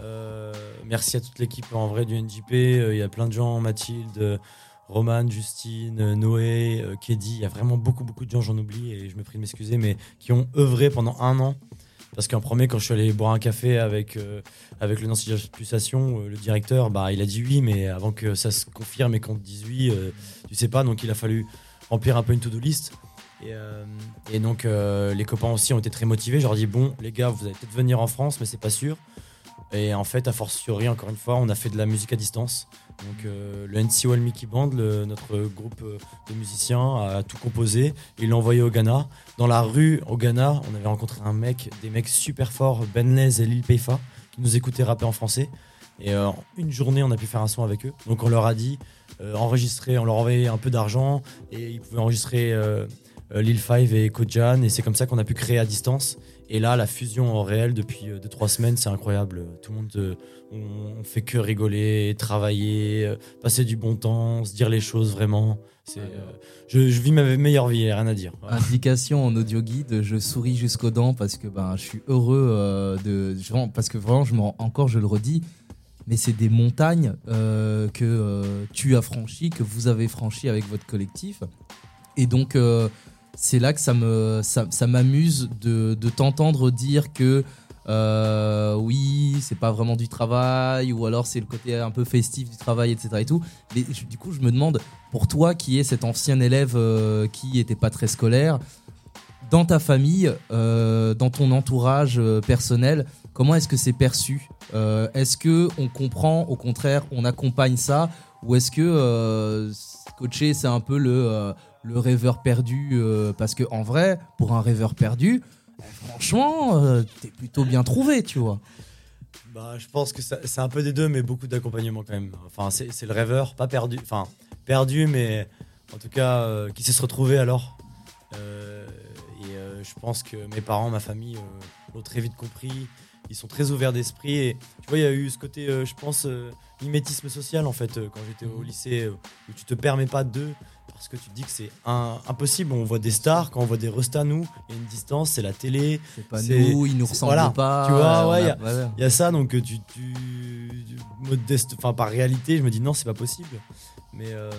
Euh, merci à toute l'équipe en vrai du NJP. Euh, Il y a plein de gens, Mathilde, Roman, Justine, euh, Noé, Kedi. Il y a vraiment beaucoup beaucoup de gens, j'en oublie et je me prie de m'excuser, mais qui ont œuvré pendant un an. Parce qu'en premier, quand je suis allé boire un café avec, avec le Nancy Pulsation, le directeur, bah, il a dit oui, mais avant que ça se confirme et qu'on te dise oui, tu sais pas. Donc il a fallu remplir un peu une to-do list. Et, donc les copains aussi ont été très motivés. Je leur ai dit bon les gars vous allez peut-être venir en France mais c'est pas sûr. Et en fait a fortiori encore une fois on a fait de la musique à distance. Donc euh, le NC One Mickey Band, notre groupe euh, de musiciens a tout composé. Il l'a envoyé au Ghana. Dans la rue au Ghana on avait rencontré un mec, des mecs super forts, Ben Lez et Lil Peifa qui nous écoutaient rapper en français. Et euh, en une journée, on a pu faire un son avec eux. Donc on leur a dit, euh, enregistrer, on leur envoyait un peu d'argent et ils pouvaient enregistrer euh, euh, Lil Five et Kojan. Et c'est comme ça qu'on a pu créer à distance. Et là, la fusion en réel depuis 2-3 semaines, c'est incroyable. Tout le monde, euh, on, on fait que rigoler, travailler, euh, passer du bon temps, se dire les choses vraiment. C'est, euh, je, je vis ma meilleure vie, rien à dire. Indication en audio guide, je souris jusqu'aux dents parce que ben, je suis heureux euh, de. Parce que vraiment, je rends- encore, je le redis, mais c'est des montagnes euh, que euh, tu as franchies, que vous avez franchies avec votre collectif. Et donc, euh, c'est là que ça me ça, m'amuse de, de t'entendre dire que euh, oui, c'est pas vraiment du travail, ou alors c'est le côté un peu festif du travail, etc. Et tout. Mais du coup, je me demande, pour toi qui es cet ancien élève euh, qui était pas très scolaire, dans ta famille, euh, dans ton entourage euh, personnel, comment est-ce que c'est perçu? Est-ce que on comprend, au contraire, on accompagne ça, ou est-ce que coacher c'est un peu le le rêveur perdu euh, Parce que en vrai, pour un rêveur perdu, euh, franchement, euh, t'es plutôt bien trouvé, tu vois. Bah, je pense que c'est un peu des deux, mais beaucoup d'accompagnement quand même. Enfin, c'est le rêveur, pas perdu. Enfin, perdu, mais en tout cas, euh, qui sait se retrouver alors. Et je pense que mes parents, ma famille l'ont très vite compris. Ils sont très ouverts d'esprit. Et tu vois, il y a eu ce côté, je pense, mimétisme social en fait, quand j'étais au lycée, où tu te permets pas d'eux. Parce que tu te dis que c'est impossible. On voit des stars, quand on voit des restas, nous, il y a une distance, c'est la télé. C'est pas nous, ils nous ressemblent pas, Tu vois, ouais, il y a- ouais, ouais. il y a ça, donc euh, tu, tu, tu- modeste, enfin par réalité, je me dis non, c'est pas possible. Mais, euh,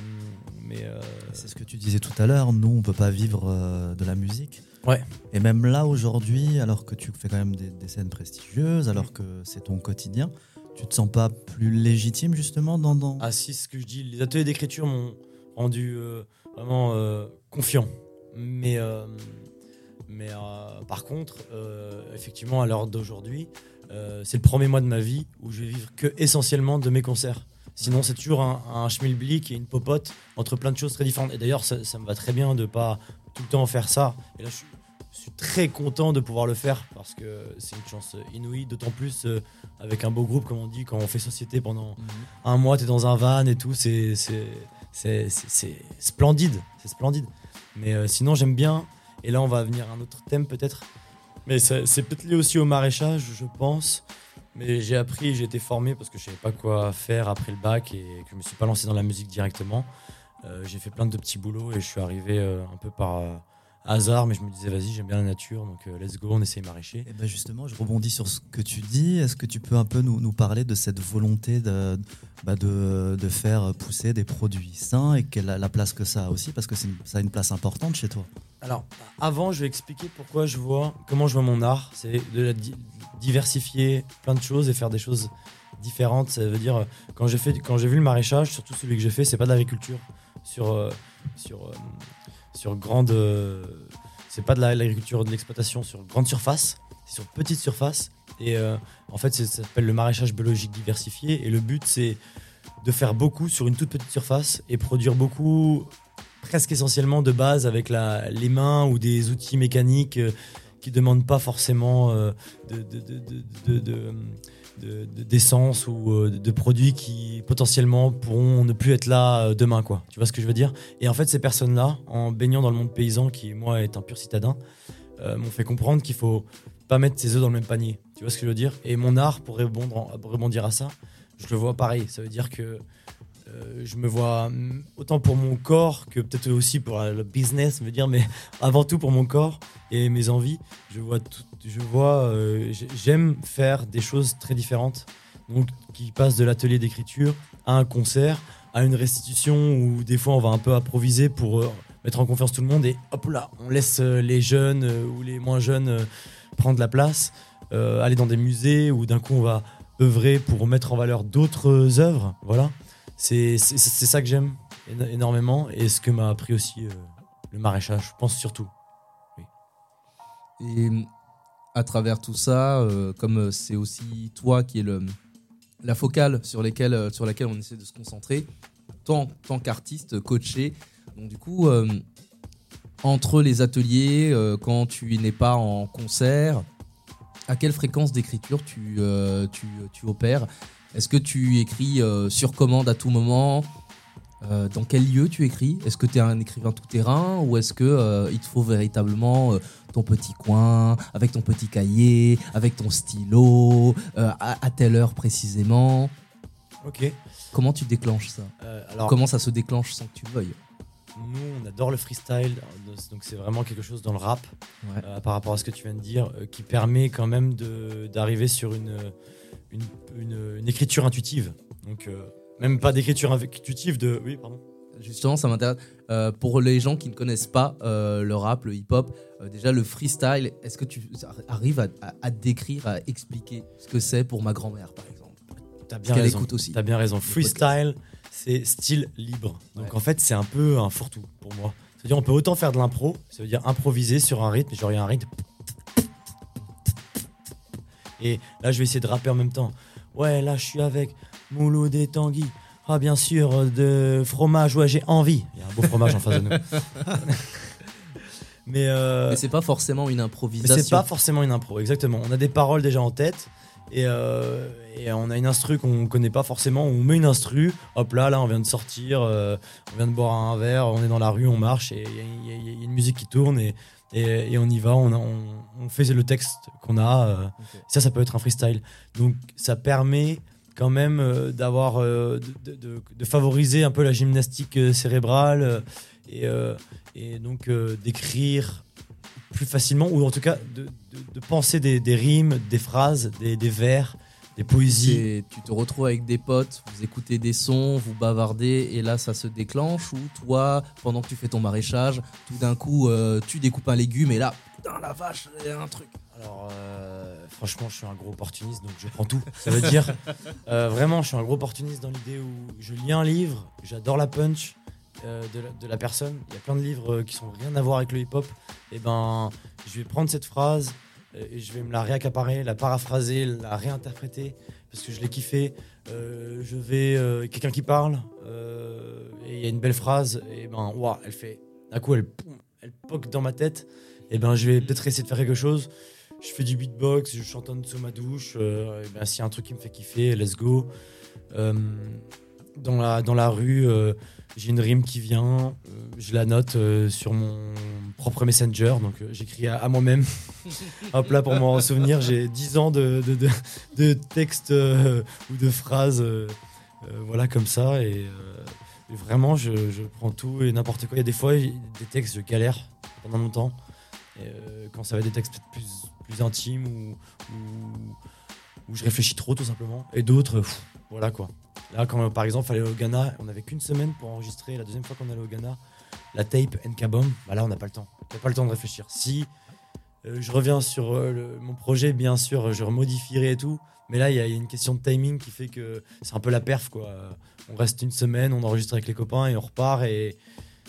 mais euh, C'est ce que tu disais tout à l'heure, nous on peut pas vivre euh, de la musique. Ouais. Et même là aujourd'hui, alors que tu fais quand même des, des scènes prestigieuses, alors que c'est ton quotidien, tu te sens pas plus légitime justement dans, dans... Ah si, ce que je dis, les ateliers d'écriture m'ont rendu euh, vraiment euh, confiant. Mais, euh, mais par contre, effectivement, à l'heure d'aujourd'hui, c'est le premier mois de ma vie où je vais vivre que essentiellement de mes concerts. Sinon, c'est toujours un, un schmilblick et une popote entre plein de choses très différentes. Et d'ailleurs, ça, ça me va très bien de pas tout le temps faire ça. Et là, je suis, je suis très content de pouvoir le faire parce que c'est une chance inouïe, d'autant plus euh, avec un beau groupe, comme on dit, quand on fait société pendant un mois, tu es dans un van et tout, c'est c'est- splendide. C'est splendide. Mais euh, sinon, j'aime bien. Et là, on va venir à un autre thème peut-être. Mais c'est peut-être lié aussi au maraîchage, je pense. Mais j'ai appris, j'ai été formé parce que je savais pas quoi faire après le bac et que je me suis pas lancé dans la musique directement. Euh, j'ai fait plein de petits boulots et je suis arrivé euh, un peu par hasard, mais je me disais, vas-y, j'aime bien la nature, donc euh, let's go, on essaye maraîcher. Et ben justement, je rebondis sur ce que tu dis. Est-ce que tu peux un peu nous, nous parler de cette volonté de, bah, de, de faire pousser des produits sains et quelle, la place que ça a aussi? Parce que c'est une- ça a une place importante chez toi. Alors, avant, je vais expliquer pourquoi je vois, comment je vois mon art. C'est de la di- diversifier plein de choses et faire des choses différentes. Ça veut dire, quand j'ai fait, quand j'ai vu le maraîchage, surtout celui que j'ai fait, c'est pas de l'agriculture sur, euh, sur, euh, sur grande, euh, c'est pas de la- l'agriculture de l'exploitation sur grande surface, c'est sur petite surface. Et euh, en fait, ça s'appelle le maraîchage biologique diversifié. Et le but, c'est de faire beaucoup sur une toute petite surface et produire beaucoup presque essentiellement de base avec la, les mains ou des outils mécaniques euh, qui demandent pas forcément euh, de, de- de- de- de- de- de- de- d'essence ou euh, de, produits qui potentiellement pourront ne plus être là euh, demain quoi. Tu vois ce que je veux dire? Et en fait ces personnes là en baignant dans le monde paysan qui moi est un pur citadin euh, m'ont fait comprendre qu'il faut pas mettre ses œufs dans le même panier. Tu vois ce que je veux dire? Et mon art pour rebondir, en- rebondir à ça je le vois pareil. Ça veut dire que euh, je me vois mm, autant pour mon corps que peut-être aussi pour euh, le business, veux dire, mais avant tout pour mon corps et mes envies. Je vois, je vois, euh, j'ai- j'aime faire des choses très différentes, donc qui passent de l'atelier d'écriture à un concert, à une restitution où des fois on va un peu improviser pour mettre en confiance tout le monde et hop là, on laisse les jeunes ou les moins jeunes prendre la place, aller dans des musées où d'un coup on va œuvrer pour mettre en valeur d'autres œuvres, voilà c'est ça que j'aime éno- énormément et ce que m'a appris aussi euh, le maraîchage, je pense surtout. Et à travers tout ça, euh, comme euh, c'est aussi toi qui est le, la focale sur, laquelle on essaie de se concentrer, tant, tant qu'artiste, coaché, donc du coup, euh, entre les ateliers, quand tu n'es pas en concert, à quelle fréquence d'écriture tu, tu, tu opères Est-ce que tu écris euh, sur commande à tout moment? Euh, Dans quel lieu tu écris? Est-ce que tu es un écrivain tout terrain? Ou est-ce que euh, il te faut véritablement euh, ton petit coin avec ton petit cahier, avec ton stylo, à, à telle heure précisément? Ok. Comment tu déclenches ça? Alors- Comment ça se déclenche sans que tu veuilles? Nous, on adore le freestyle, donc c'est vraiment quelque chose dans le rap, Ouais. par rapport à ce que tu viens de dire, qui permet quand même de- d'arriver sur une, une, une- une écriture intuitive. Donc, euh, même pas d'écriture intuitive, de. Oui, pardon. Justement, ça m'intéresse. Euh, pour les gens qui ne connaissent pas euh, le rap, le hip-hop, déjà le freestyle, est-ce que tu arrives à, à- à décrire, à expliquer ce que c'est pour ma grand-mère, par exemple? T'as bien qu'elle raison. écoute aussi. T'as bien raison. le Freestyle, c'est style libre. Donc en fait, c'est un peu un fourre-tout pour moi. C'est-à-dire, on peut autant faire de l'impro, ça veut dire improviser sur un rythme, genre il y a un rythme. Et là, je vais essayer de rapper en même temps. Ouais, là, je suis avec Mouloud et Tanguy. Ah, bien sûr, de fromage, ouais, j'ai envie. Il y a un beau fromage en face de nous. Mais, euh, Mais c'est pas forcément une improvisation. c'est pas forcément une impro, exactement. On a des paroles déjà en tête et, euh, et on a une instru qu'on connaît pas forcément. On met une instru, hop là, là, on vient de sortir, euh, on vient de boire un verre, on est dans la rue, on marche et il y, y a une musique qui tourne et, et, et on y va, on, on, on fait le texte qu'on a. euh, Ça, ça peut être un freestyle. Donc ça permet quand même euh, d'avoir, euh, de, de- de favoriser un peu la gymnastique cérébrale et, et donc d'écrire plus facilement, ou en tout cas de, de- de penser des, des rimes, des phrases, des, des vers, des poésies. Tu te retrouves avec des potes, vous écoutez des sons, vous bavardez, et là ça se déclenche, ou toi, pendant que tu fais ton maraîchage, tout d'un coup euh, tu découpes un légume, et là, putain la vache, il y a un truc. Alors, euh, franchement, je suis un gros opportuniste, donc je prends tout. Ça veut dire, euh, vraiment, je suis un gros opportuniste dans l'idée où je lis un livre, j'adore la punch euh, de, la, de la personne. Il y a plein de livres qui sont rien à voir avec le hip-hop. Et ben, je vais prendre cette phrase et je vais me la réaccaparer, la paraphraser, la réinterpréter parce que je l'ai kiffé. Euh, je vais, euh, quelqu'un qui parle euh, et il y a une belle phrase et ben, waouh, elle fait, d'un coup, elle, elle poque dans ma tête. Et ben, je vais peut-être essayer de faire quelque chose je fais du beatbox, je chantonne sous ma douche. euh, et ben, s'il y a un truc qui me fait kiffer, let's go. Euh, dans, la, dans la rue, euh, j'ai une rime qui vient, euh, je la note euh, sur mon propre messenger, donc euh, j'écris à, à moi-même. Hop là, pour m'en souvenir, j'ai 10 ans de, de, de, de textes ou de phrases, voilà, comme ça. Et, Vraiment, je, je prends tout et n'importe quoi. Il y a des fois, des textes, je galère pendant longtemps. Et, quand ça va être des textes plus, plus intimes ou, ou, ou je réfléchis trop tout simplement. Et d'autres, voilà quoi. Là, quand par exemple, fallait au Ghana, on n'avait qu'une semaine pour enregistrer. La deuxième fois qu'on allait au Ghana, la tape NK-Bomb, bah là, on n'a pas le temps. On n'a pas le temps de réfléchir. Si euh, je reviens sur euh, mon projet, bien sûr, je remodifierai et tout. Mais là, il y, a une question de timing qui fait que c'est un peu la perf, quoi. On reste une semaine, on enregistre avec les copains et on repart. Et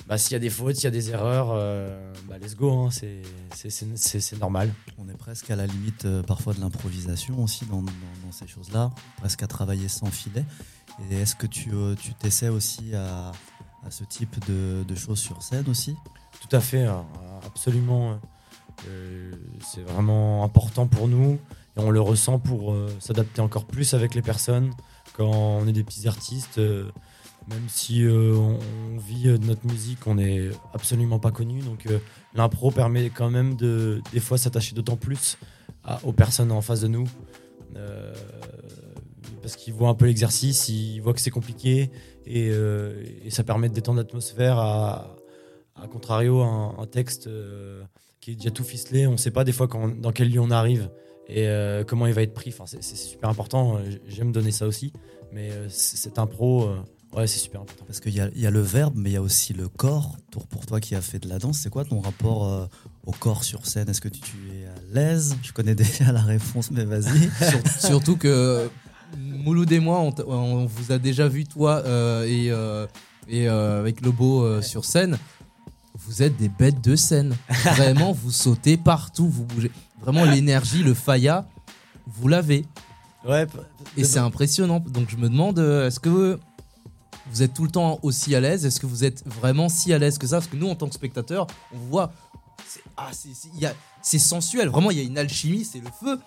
bah, s'il y a des fautes, s'il y a des erreurs, euh, bah, let's go, hein, c'est- normal. On est presque à la limite parfois de l'improvisation aussi dans ces choses-là, presque à travailler sans filet. Et est-ce que tu euh, tu t'essaies aussi à, à ce type de, de choses sur scène aussi? Tout à fait, euh, absolument. euh, c'est vraiment important pour nous et on le ressent pour euh, s'adapter encore plus avec les personnes quand on est des petits artistes. même si on, vit de notre musique, on n'est absolument pas connu. Donc l'impro permet quand même de des fois s'attacher d'autant plus aux personnes en face de nous. Parce qu'ils voient un peu l'exercice, ils voient que c'est compliqué et, euh, et ça permet de détendre l'atmosphère à, à contrario, un, un texte euh, qui est déjà tout ficelé, on ne sait pas des fois quand- dans quel lieu on arrive et euh, comment il va être pris. Enfin, c'est c'est super important. J'aime donner ça aussi, mais euh, cette impro, euh, ouais, c'est super important. Parce qu'il y y a le verbe, mais il y a aussi le corps. Pour, pour toi qui as fait de la danse, c'est quoi ton rapport euh, au corps sur scène? Est-ce que tu, tu es à l'aise? Je connais déjà la réponse, mais vas-y. Sur- surtout que Mouloud et moi, on, vous a déjà vu, toi euh, et, euh, et euh, avec Lobo euh, sur scène. Vous êtes des bêtes de scène. Vraiment, vous sautez partout, vous bougez. Vraiment, l'énergie, le faya, vous l'avez. Ouais, Et c'est impressionnant. Donc je me demande, est-ce que vous êtes tout le temps aussi à l'aise? Est-ce que vous êtes vraiment si à l'aise que ça? Parce que nous, en tant que spectateurs, on voit, c'est ah, sensuel. Vraiment, il y a une alchimie, c'est le feu.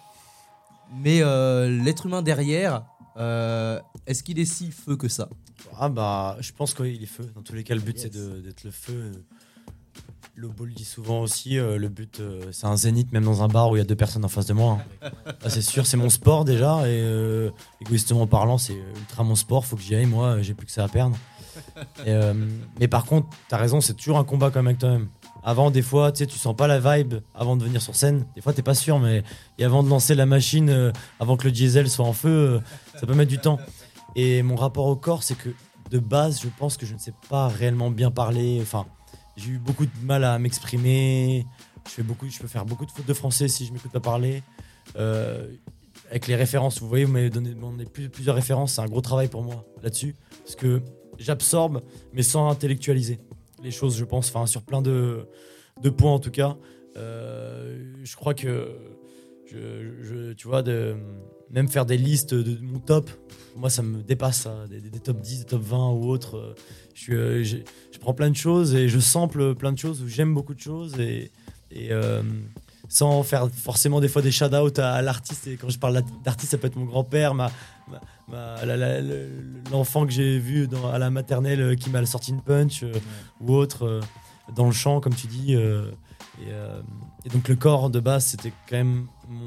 Mais euh, l'être humain derrière, euh, est-ce qu'il est si feu que ça? Ah bah, je pense qu'il est feu. Dans tous les cas, le but c'est de- d'être le feu. Lobo le dit souvent aussi, euh, le but euh, c'est un zénith même dans un bar où il y a deux personnes en face de moi. hein. Ah, c'est sûr, c'est mon sport déjà et euh, égoïstement parlant, c'est ultra mon sport. Faut que j'y aille. Moi, j'ai plus que ça à perdre. Et, euh, mais par contre, t'as raison, c'est toujours un combat quand même avec toi-même. Avant, des fois, tu sais, tu sens pas la vibe avant de venir sur scène. Des fois, t'es pas sûr, mais et avant de lancer la machine, euh, avant que le diesel soit en feu, euh, ça peut mettre du temps. Et mon rapport au corps, c'est que de base, je pense que je ne sais pas réellement bien parler. Enfin, j'ai eu beaucoup de mal à m'exprimer. Je fais beaucoup, je peux faire beaucoup de fautes de français si je m'écoute pas parler. Euh, avec les références, vous voyez, vous m'avez donné, plus- plusieurs références. C'est un gros travail pour moi là-dessus, parce que j'absorbe, mais sans intellectualiser les choses, je pense. Enfin, sur plein de, de points en tout cas. Euh, je crois que je, je- tu vois, de même faire des listes de mon top, moi ça me dépasse, ça, des, top 10, des top 20 ou autres. Euh, Je, euh, je prends plein de choses et je sample plein de choses où j'aime beaucoup de choses et, et, euh, sans faire forcément des fois des shout-out à, l'artiste. Et quand je parle d'artiste, ça peut être mon grand-père, ma, l'enfant que j'ai vu dans, à la maternelle euh, qui m'a sorti une punch euh, ou autre euh, dans le chant, comme tu dis. euh, et, et donc le corps de base, c'était quand même mon,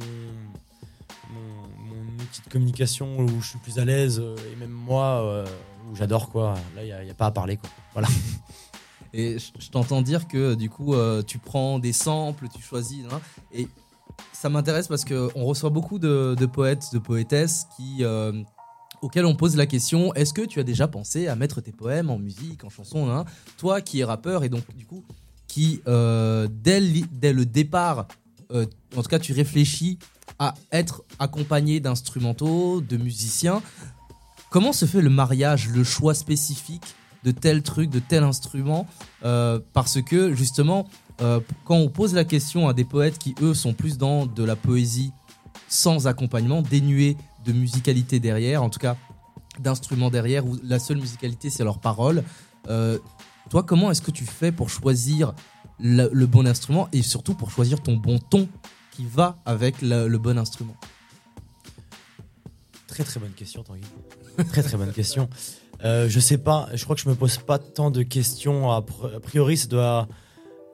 mon, mon outil de communication où je suis plus à l'aise et même moi où j'adore quoi. Là, il n'y a, pas à parler quoi. Voilà. Et je, t'entends dire que du coup, euh, tu prends des samples, tu choisis. hein, et ça m'intéresse parce qu'on reçoit beaucoup de, poètes, de poétesses qui, euh, auxquels on pose la question est-ce que tu as déjà pensé à mettre tes poèmes en musique, en chanson hein? Toi qui es rappeur et donc du coup, qui, euh, dès, le- départ, euh, en tout cas, tu réfléchis à être accompagné d'instrumentaux, de musiciens. Comment se fait le mariage, le choix spécifique de tel truc, de tel instrument euh, Parce que justement, euh, quand on pose la question à des poètes qui, eux, sont plus dans de la poésie sans accompagnement, dénués de musicalité derrière, en tout cas d'instruments derrière, où la seule musicalité, c'est leurs paroles. euh, toi, comment est-ce que tu fais pour choisir le, bon instrument et surtout pour choisir ton bon ton qui va avec le, le bon instrument? Très très bonne question, Tanguy. très très bonne question. Euh, je sais pas, je crois que je me pose pas tant de questions. A pr- a priori, ça doit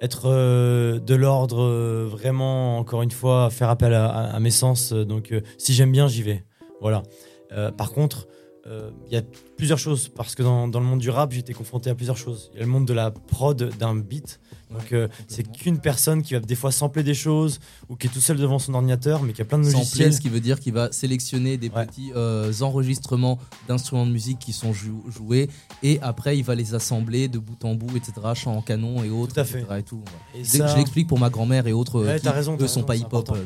être euh, de l'ordre euh, vraiment, encore une fois, faire appel à, mes sens. Donc, si j'aime bien, j'y vais. Voilà. Par contre, il y a plusieurs choses parce que dans, dans le monde du rap, j'étais confronté à plusieurs choses. Il y a le monde de la prod d'un beat. Donc euh, c'est qu'une personne qui va des fois sampler des choses ou qui est tout seul devant son ordinateur, mais qui a plein de Sampler, logiciels. ce qui veut dire qu'il va sélectionner des petits euh, enregistrements d'instruments de musique qui sont jou- joués et après il va les assembler de bout en bout, etc. Chant en canon et autres, Tout à fait. etc. Et tout, ouais. Et je ça- je l'explique pour ma grand-mère et autres. euh, Ouais, qui, raison, Eux sont pas hip-hop. euh.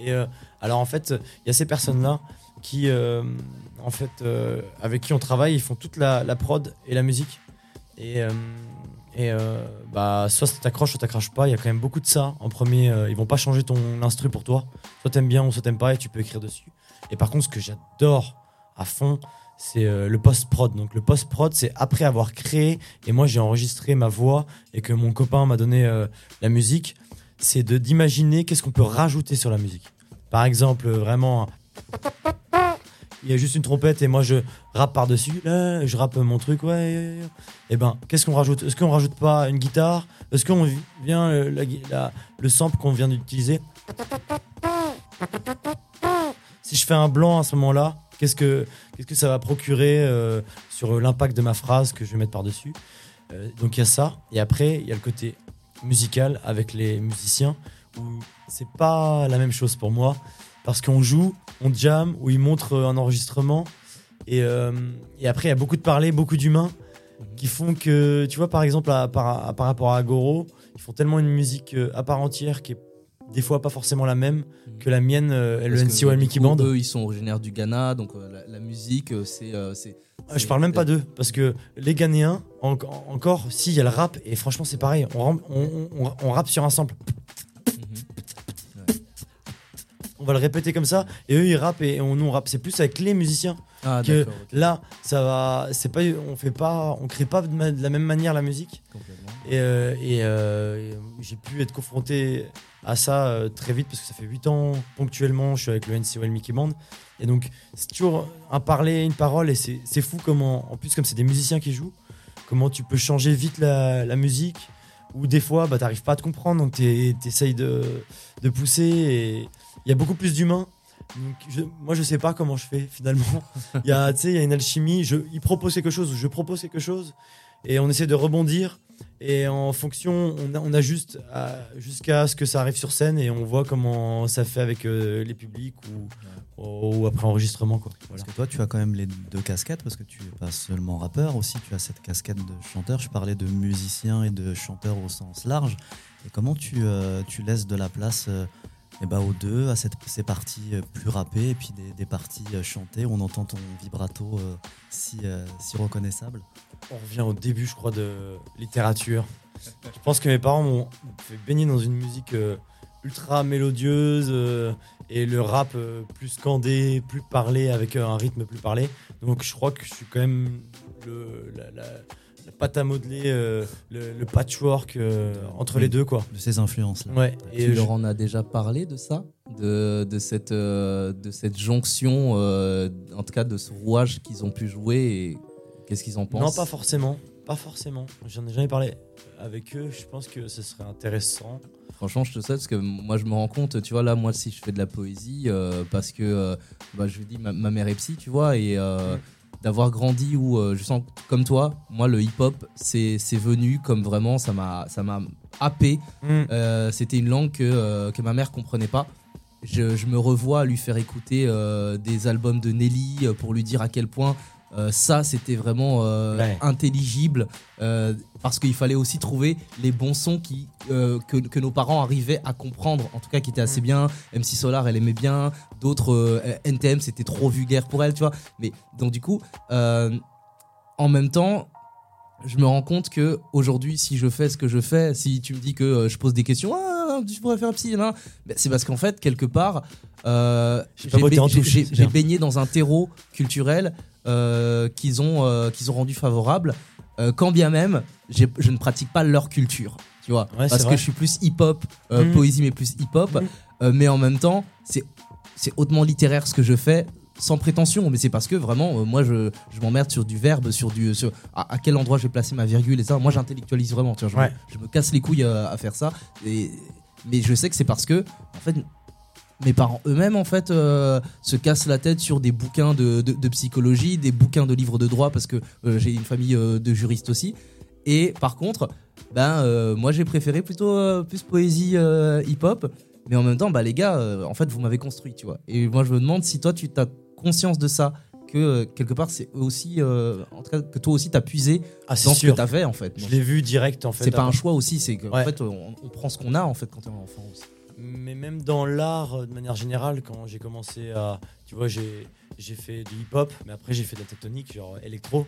Et euh, alors en fait, il y a ces personnes-là qui, euh, en fait, euh, avec qui on travaille, ils font toute la, prod et la musique. Et, euh, et euh, bah, soit ça t'accroche, soit t'accroche pas. Il y a quand même beaucoup de ça. En premier, ils vont pas changer ton instru pour toi. Soit t'aimes bien ou soit t'aimes pas et tu peux écrire dessus. Et par contre, ce que j'adore à fond, c'est le post-prod. Donc le post-prod, c'est après avoir créé et moi j'ai enregistré ma voix et que mon copain m'a donné la musique, c'est de d'imaginer qu'est-ce qu'on peut rajouter sur la musique. Par exemple, vraiment, il y a juste une trompette et moi je rappe par-dessus, je rappe mon truc, ouais. Et ben, qu'est-ce qu'on rajoute? Est-ce qu'on rajoute pas une guitare? Est-ce qu'on vi- vient euh, le sample qu'on vient d'utiliser? Si je fais un blanc à ce moment-là, qu'est-ce que qu'est-ce que ça va procurer euh, sur l'impact de ma phrase que je vais mettre par-dessus? Euh, Donc il y a ça. Et après, il y a le côté musical avec les musiciens où c'est pas la même chose pour moi parce qu'on joue, on jam, où ils montrent euh, un enregistrement et, euh, et après il y a beaucoup de parler, beaucoup d'humains qui font que, tu vois, par exemple, à- par, à- par rapport à Agoro, ils font tellement une musique euh, à part entière qui est des fois pas forcément la même que la mienne, euh, et le du Mickey Band. Eux, ils sont originaires du Ghana, donc euh, la, la musique, euh, c'est. Ah, Je parle même pas d'eux, parce que les Ghanéens, en- en- encore, si, il y a le rap, et franchement, c'est pareil, on, ram- on, on- on rappe sur un sample. Va le répéter comme ça, et eux, ils rappent, et on, nous, on rappe. C'est plus avec les musiciens. Ah, que là, ça va, c'est pas, on fait pas, on crée pas de, ma- de la même manière la musique. Et, euh, et, euh, j'ai pu être confronté à ça euh, très vite parce que ça fait 8 ans ponctuellement, je suis avec le NCOL Mickey Band. Et donc, c'est toujours un parler, une parole, et c'est c'est fou comment, en plus, comme c'est des musiciens qui jouent, comment tu peux changer vite la, la musique, ou des fois, bah, t'arrives pas à te comprendre, donc t'es- t'essayes de, de pousser, et il y a beaucoup plus d'humains. Donc, je- moi, je sais pas comment je fais finalement. Il y a, il y a une alchimie. Je, il propose quelque chose, je propose quelque chose, et on essaie de rebondir. Et en fonction, on, on ajuste jusqu'à ce que ça arrive sur scène et on voit comment ça fait avec euh, les publics ou, après enregistrement. Quoi. Parce que toi, tu as quand même les deux casquettes, parce que tu n'es pas seulement rappeur, aussi tu as cette casquette de chanteur. Je parlais de musicien et de chanteur au sens large. Et comment tu, euh, tu laisses de la place euh, eh ben, aux deux, à cette, ces parties euh, plus rappées et puis des, des parties euh, chantées où on entend ton vibrato euh, si, si reconnaissable On revient au début, je crois, de littérature. Je pense que mes parents m'ont fait baigner dans une musique ultra mélodieuse et le rap plus scandé, plus parlé, avec un rythme plus parlé. Donc je crois que je suis quand même le, la pâte à modeler, euh, le, le patchwork euh, entre les deux. quoi. De ces influences-là. Ouais. tu je- leur en as déjà parlé de ça? De, de, cette, euh, de cette jonction, euh, en tout cas de ce rouage qu'ils ont pu jouer et qu'est-ce qu'ils en pensent? Non, pas forcément. Pas forcément. J'en ai jamais parlé avec eux. Je pense que ce serait intéressant. Franchement, je te sais parce que moi, je me rends compte, tu vois, là, moi, si je fais de la poésie, euh, parce que, euh, bah, je vous dis, ma, ma mère est psy, tu vois, et euh, d'avoir grandi où, euh, je sens comme toi, moi, le hip-hop, c'est c'est venu comme vraiment, ça m'a ça m'a happé. Euh, C'était une langue que, euh, que ma mère comprenait pas. Je, je me revois à lui faire écouter des albums de Nelly pour lui dire à quel point euh, ça c'était vraiment euh, Ouais. intelligible euh, parce qu'il fallait aussi trouver les bons sons qui, euh, que, que nos parents arrivaient à comprendre, en tout cas qui étaient assez bien. MC Solar, elle aimait bien, d'autres euh, NTM c'était trop vulgaire pour elle, tu vois. Mais donc du coup, euh, en même temps, je me rends compte que aujourd'hui, si je fais ce que je fais, si tu me dis que euh, je pose des questions, ah, tu pourrais faire un psy, ben, c'est parce qu'en fait, quelque part, euh, J'ai baigné dans un terreau culturel euh, qu'ils ont, euh, qu'ils ont rendu favorable, euh, quand bien même je ne pratique pas leur culture. Tu vois, Ouais, parce que je suis plus hip-hop, euh, Mhm. poésie mais plus hip-hop, euh, mais en même temps, c'est c'est hautement littéraire ce que je fais sans prétention. Mais c'est parce que vraiment euh, moi je, je m'emmerde sur du verbe sur du sur à, à quel endroit je vais placer ma virgule et ça. Moi j'intellectualise vraiment tu vois, je, Ouais. me, je me casse les couilles euh, à faire ça. Et, mais je sais que c'est parce que en fait mes parents eux-mêmes en fait euh, se cassent la tête sur des bouquins de, de- de psychologie, des bouquins de livres de droit parce que euh, j'ai une famille euh, de juristes aussi. Et par contre, ben moi j'ai préféré plutôt plus poésie hip-hop, mais en même temps, bah les gars, en fait vous m'avez construit, tu vois. Et moi je me demande si toi tu as conscience de ça, que quelque part c'est aussi, euh, en tout cas que toi aussi t'as puisé Ah, dans ce que t'as fait en fait. Je l'ai vu direct en fait. C'est pas un choix aussi, c'est qu'en Ouais. fait on, on prend ce qu'on a en fait quand on est enfant aussi. Mais même dans l'art, euh, de manière générale, quand j'ai commencé à. Tu vois, j'ai fait du hip-hop, mais après j'ai fait de la tectonique, genre électro.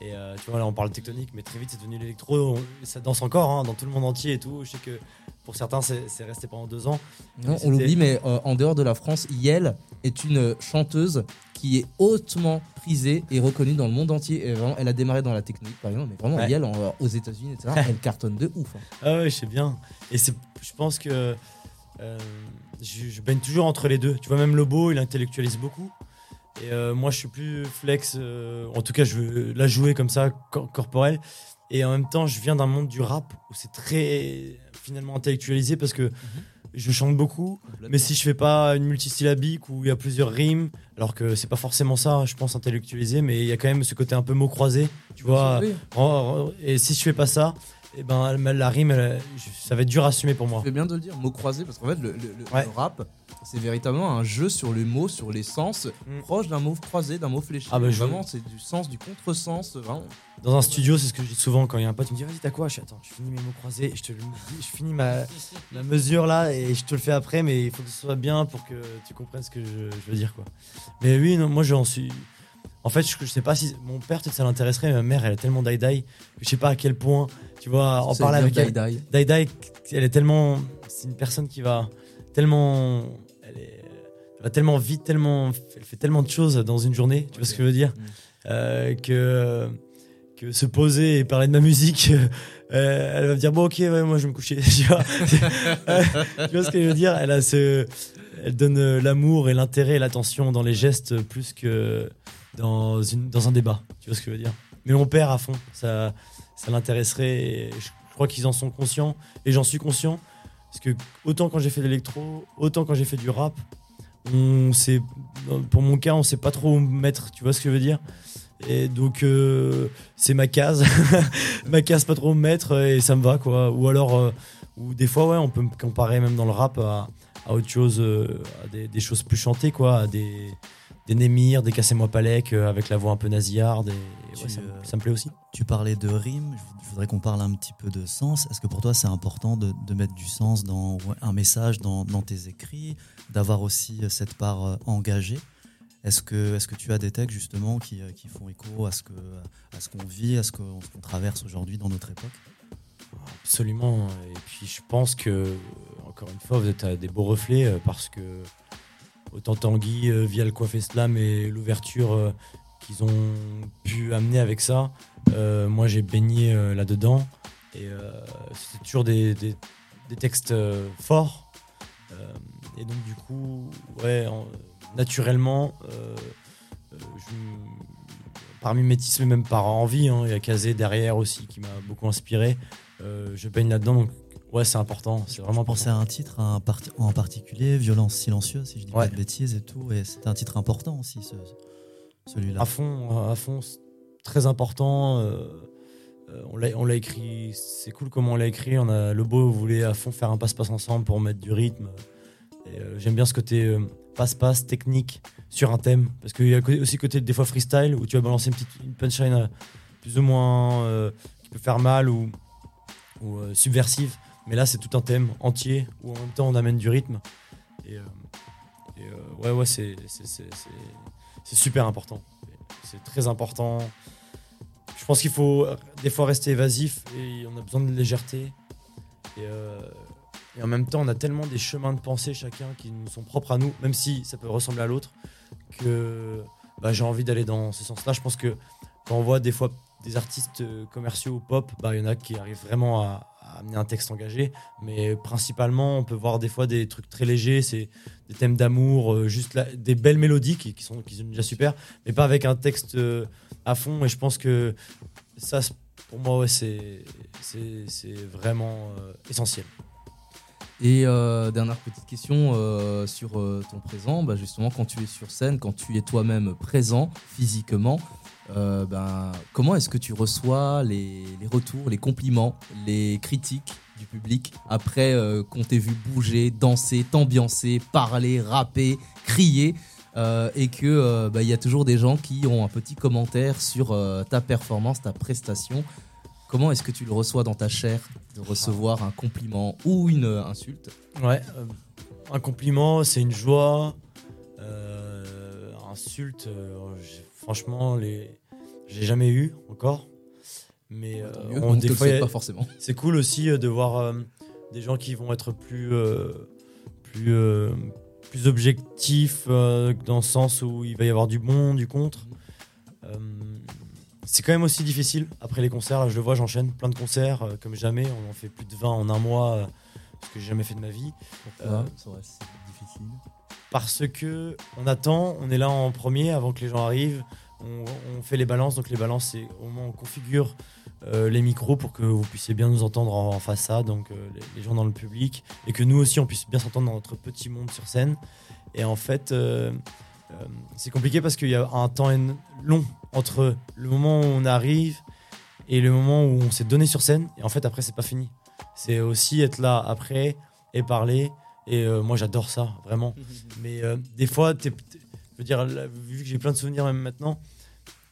Et euh, tu vois, là on parle de tectonique, mais très vite c'est devenu l'électro. Ça danse encore hein, dans tout le monde entier et tout. Je sais que pour certains c'est resté pendant deux ans. Non, on l'oublie, mais euh, en dehors de la France, Yel est une chanteuse qui est hautement prisée et reconnue dans le monde entier. Et vraiment, elle a démarré dans la technique, par exemple, mais vraiment, Ouais. Yel en- aux États-Unis, etc., elle cartonne de ouf. hein. Ah ouais, je sais bien. Et je pense que euh, je, je baigne toujours entre les deux. Tu vois, même Lobo, il intellectualise beaucoup. Et euh, moi, je suis plus flex. euh, en tout cas, je veux la jouer comme ça, cor- corporel. Et en même temps, je viens d'un monde du rap où c'est très finalement intellectualisé parce que je chante beaucoup. Mais si je fais pas une multisyllabique où il y a plusieurs rimes, alors que c'est pas forcément ça, je pense intellectualisé, mais il y a quand même ce côté un peu mot croisé, tu vois. Oui. Et si je fais pas ça, et ben la la rime, elle- ça va être dur à assumer pour moi. Fais bien de le dire, mot croisé, parce qu'en fait, le, le- le- Ouais. le rap, c'est véritablement un jeu sur les mots, sur les sens, proche d'un mot croisé, d'un mot fléché. Mm. Ah bah, Vraiment, c'est du sens, du contresens. Vraiment. Dans un studio, c'est ce que je dis souvent quand il y a un pote qui me dit Vas-y, t'as quoi? Je Attends, je finis mes mots croisés, je te je finis ma, ma mesure là et je te le fais après, mais il faut que ce soit bien pour que tu comprennes ce que je, je veux dire quoi. Mais oui, non, moi j'en suis. En fait, je, je sais pas si mon père peut-être ça l'intéresserait, mais ma mère elle est tellement die-die que je sais pas à quel point, tu vois, en parler avec elle. die-die. Die-die, elle est tellement. C'est une personne qui va tellement. Elle, est, elle va tellement vite, tellement. Elle fait tellement de choses dans une journée, tu vois ce que je veux dire? Euh, Que que se poser et parler de ma musique, euh, elle va me dire bon ok ouais moi je vais me coucher. tu, vois? Tu vois ce que je veux dire? Elle a ce, elle donne euh, l'amour et l'intérêt et l'attention dans les gestes plus que dans un débat. Tu vois ce que je veux dire Mais mon père à fond, ça ça l'intéresserait. Je crois qu'ils en sont conscients et j'en suis conscient parce que autant quand j'ai fait de l'électro, autant quand j'ai fait du rap, on sait, pour mon cas, on sait pas trop où me mettre. Tu vois ce que je veux dire et donc euh, c'est ma case, ma case pas trop me mettre et ça me va quoi. Ou alors, euh, ou des fois ouais, on peut me comparer même dans le rap à, à autre chose, euh, à des, des choses plus chantées quoi, à des des Némir, des Cassez-moi Palek euh, avec la voix un peu nasillarde et, ouais, ça, euh, ça me plaît aussi. Tu parlais de rime, je vou- je voudrais qu'on parle un petit peu de sens. Est-ce que pour toi c'est important de, de mettre du sens dans un message, dans, dans tes écrits, d'avoir aussi euh, cette part euh, engagée? Est-ce que, est que tu as des textes justement qui, qui font écho à ce que- à ce qu'on vit, à ce qu'on ce qu'on traverse aujourd'hui dans notre époque? Absolument. Et puis je pense que, encore une fois, vous êtes à des beaux reflets parce que autant Tanguy, euh, via le Coiffé Slam et l'ouverture euh, qu'ils ont pu amener avec ça, euh, moi j'ai baigné là-dedans. Et c'est toujours des, textes forts. Et donc du coup, ouais, en- naturellement, je par mimétisme, même par envie, hein, il y a Kazé derrière aussi qui m'a beaucoup inspiré. Je baigne là-dedans, ouais, c'est important. C'est vraiment pensais à un titre un en particulier, Violence silencieuse, si je dis Ouais. pas de bêtises et tout. Et c'était un titre important aussi, ce- celui-là. À fond, à fond, très important. euh, euh, on l'a on l'a écrit, c'est cool comment on l'a écrit. On a Lobo voulait à fond faire un passe-passe ensemble pour mettre du rythme. Euh, J'aime bien ce côté euh, passe-passe technique sur un thème, parce qu'il y a aussi côté des fois freestyle où tu vas balancer une petite une punchline plus ou moins qui peut faire mal ou, ou subversive. Mais là, c'est tout un thème entier où en même temps on amène du rythme. Et, euh, euh, ouais, ouais, c'est super important. C'est très important. Je pense qu'il faut euh, des fois rester évasif et on a besoin de légèreté. Et, en même temps, on a tellement des chemins de pensée chacun qui nous sont propres à nous, même si ça peut ressembler à l'autre, que bah, j'ai envie d'aller dans ce sens-là. Je pense que quand on voit des fois des artistes commerciaux ou pop, bah, il y en a qui arrivent vraiment à amener un texte engagé. Mais principalement, on peut voir des fois des trucs très légers, c'est des thèmes d'amour, euh, juste des belles mélodies qui, sont, qui sont déjà super, mais pas avec un texte euh, à fond. Et je pense que ça, pour moi, c'est c'est- vraiment euh, essentiel. Et dernière petite question sur ton présent, bah, justement quand tu es sur scène, quand tu es toi-même présent physiquement, euh, ben, comment est-ce que tu reçois les, retours, les compliments, les critiques du public après euh, qu'on t'ait vu bouger, danser, t'ambiancer, parler, rapper, crier euh, et que bah, il y a toujours des gens qui ont un petit commentaire sur ta performance, ta prestation. Comment est-ce que tu le reçois dans ta chair de recevoir un compliment ou une insulte? Ouais, un compliment, c'est une joie. Insulte, franchement, les... j'ai jamais eu encore. Mais euh, mieux, on te le souhaite pas forcément. C'est cool aussi euh, de voir euh, des gens qui vont être plus, plus, plus objectifs dans le sens où il va y avoir du bon, du contre. Euh, c'est quand même aussi difficile après les concerts. Là, je le vois, j'enchaîne plein de concerts comme jamais. On en fait plus de 20 en un mois, ce que j'ai jamais fait de ma vie. Pourquoi Ça reste difficile. parce que on attend, on est là en premier avant que les gens arrivent. On, on fait les balances, donc les balances, c'est au moment où on configure euh, les micros pour que vous puissiez bien nous entendre en, en façade, donc euh, les, les gens dans le public, et que nous aussi on puisse bien s'entendre dans notre petit monde sur scène. Et en fait, euh, c'est compliqué parce qu'il y a un temps long entre le moment où on arrive et le moment où on s'est donné sur scène. Et en fait, après, c'est pas fini. C'est aussi être là après et parler. Et moi, j'adore ça, vraiment. Mais des fois, t'es- veux dire, là, vu que j'ai plein de souvenirs même maintenant,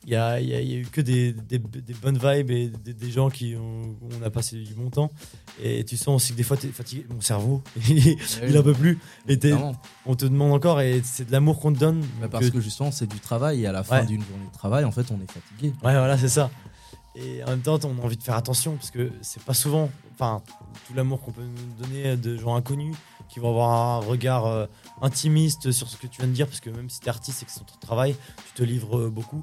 il y a, a- y a eu que des, des- des bonnes vibes et des, des gens qui ont, on a passé du bon temps. Et tu sens aussi que des fois, tu es fatigué. Mon cerveau, il, il en peut plus. Et on te demande encore et c'est de l'amour qu'on te donne. Bah, parce que- que justement, c'est du travail et à la fin Ouais. d'une journée de travail, en fait, on est fatigué. Ouais, voilà, c'est ça. Et en même temps, on a envie de faire attention parce que c'est pas souvent, enfin, tout l'amour qu'on peut nous donner de gens inconnus qui vont avoir un regard euh, intimiste sur ce que tu viens de dire, parce que même si t'es artiste et que c'est ton travail, tu te livres euh, beaucoup.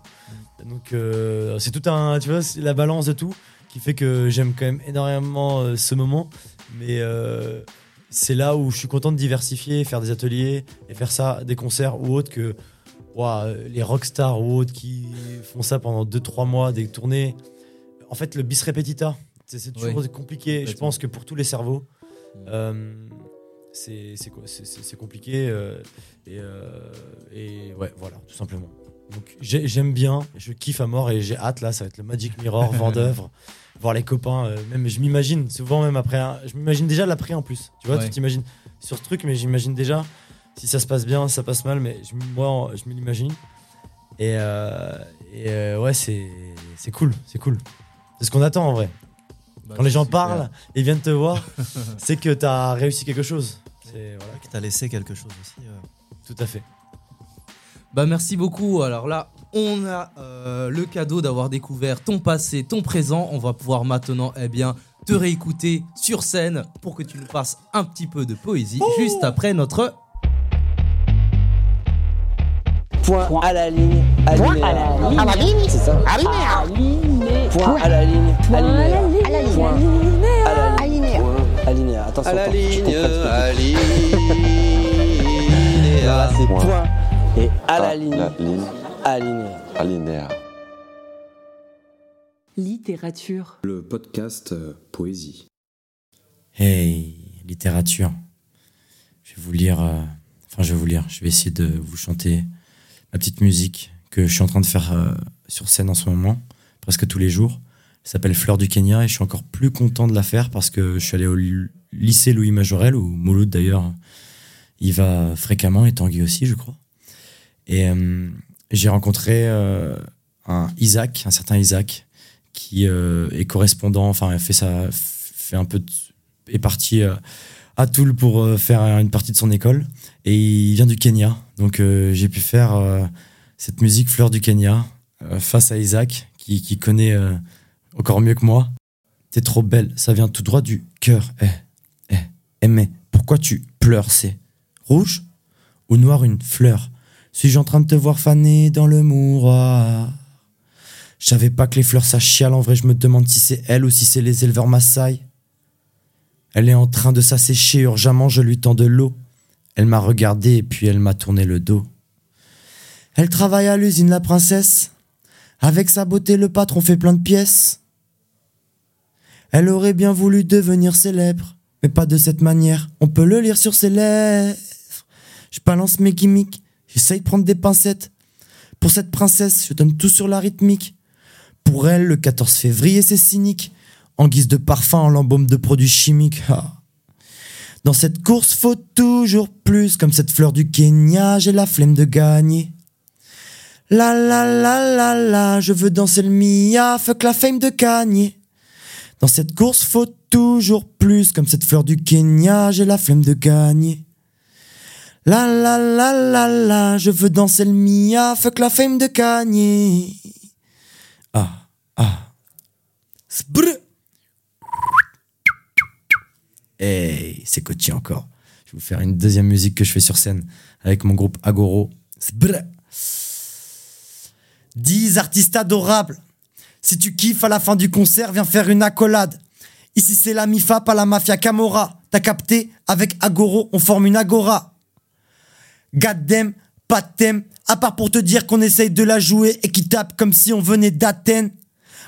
Donc, euh, c'est tout un, tu vois, c'est la balance de tout qui fait que j'aime quand même énormément ce moment, mais c'est là où je suis content de diversifier, faire des ateliers et faire ça, des concerts ou autres que ouah, les rockstars ou autres qui font ça pendant 2-3 mois, des tournées. En fait, le bis repetita, c'est toujours Oui. compliqué. Je pense que pour tous les cerveaux, euh, c'est compliqué. euh, et, euh, et ouais, voilà, tout simplement. Donc j'ai- j'aime bien, je kiffe à mort et j'ai hâte là, ça va être le Magic Mirror, Vendœuvre, voir les copains. même je m'imagine souvent même après, un- je m'imagine déjà l'après en plus. Tu vois, Ouais. tu t'imagines sur ce truc, mais j'imagine déjà si ça se passe bien, ça passe mal, mais je, moi je me l'imagine. Et, et, ouais, c'est cool, c'est cool. C'est ce qu'on attend en vrai. Bah, Quand les gens parlent et viennent te voir, c'est que tu as réussi quelque chose. C'est voilà. Que t'as laissé quelque chose aussi. euh. Tout à fait. Bah merci beaucoup. Alors là, on a euh, le cadeau d'avoir découvert ton passé, ton présent. On va pouvoir maintenant, eh bien, te réécouter sur scène pour que tu nous passes un petit peu de poésie juste après notre. Point, à la ligne, Point à la ligne. À la ligne. C'est ça. Alinéa. Point à la ligne, Point à la alinéa. ligne. À la ligne. À la ligne. Alinéa. Point alinéa. Attention, À la ligne, à dis. ligne. C'est Point. et à la À ligne, la ligne. alinéa. Alinéa. Littérature. Le podcast euh, Poésie. Hey, littérature. Je vais vous lire. euh, Enfin, je vais vous lire. Je vais essayer de vous chanter ma petite musique que je suis en train de faire euh, sur scène en ce moment, presque tous les jours. Elle s'appelle Fleur du Kenya et je suis encore plus content de la faire parce que je suis allé au lycée Louis Majorel, où Mouloud d'ailleurs, il va fréquemment et Tanguy aussi, je crois. Et euh, j'ai rencontré euh, un Isaac, un certain Isaac, qui euh, est correspondant, enfin fait ça, fait un peu, de- est parti à Toul pour faire une partie de son école, et il vient du Kenya, donc j'ai pu faire cette musique Fleur du Kenya face à Isaac, qui, qui connaît euh, encore mieux que moi. T'es trop belle, ça vient tout droit du cœur. Eh, eh, eh, mais pourquoi tu pleures C'est rouge ou noir une fleur? Suis-je en train de te voir faner dans le mouroir? Je savais pas que les fleurs ça chiale. En vrai, je me demande si c'est elle ou si c'est les éleveurs Maasai. Elle est en train de s'assécher urgemment, je lui tends de l'eau. Elle m'a regardé et puis elle m'a tourné le dos. Elle travaille à l'usine La Princesse. Avec sa beauté, le patron fait plein de pièces. Elle aurait bien voulu devenir célèbre, mais pas de cette manière. On peut le lire sur ses lèvres. Je balance mes gimmicks, j'essaye de prendre des pincettes. Pour cette princesse, je donne tout sur la rythmique. Pour elle, le 14 février, c'est cynique. En guise de parfum, en l'embaume de produits chimiques. Ah. Dans cette course, faut toujours plus. Comme cette fleur du Kenya, j'ai la flemme de gagner. La la la la la, je veux danser le Mia, fuck la fame de Kanye. Dans cette course, faut toujours plus. Comme cette fleur du Kenya, j'ai la flemme de gagner. La la la la la, je veux danser le Mia, fuck la fame de Kanye. Ah, ah. Sbrr. Hey, c'est Coty encore. Je vais vous faire une deuxième musique que je fais sur scène avec mon groupe Agoro. Sbrr. 10 artistes adorables. Si tu kiffes à la fin du concert, viens faire une accolade. Ici c'est la MIFA, pas la mafia Camorra. T'as capté Avec Agoro, on forme une agora. Goddamn, pas de thème, à part pour te dire qu'on essaye de la jouer et qui tape comme si on venait d'Athènes.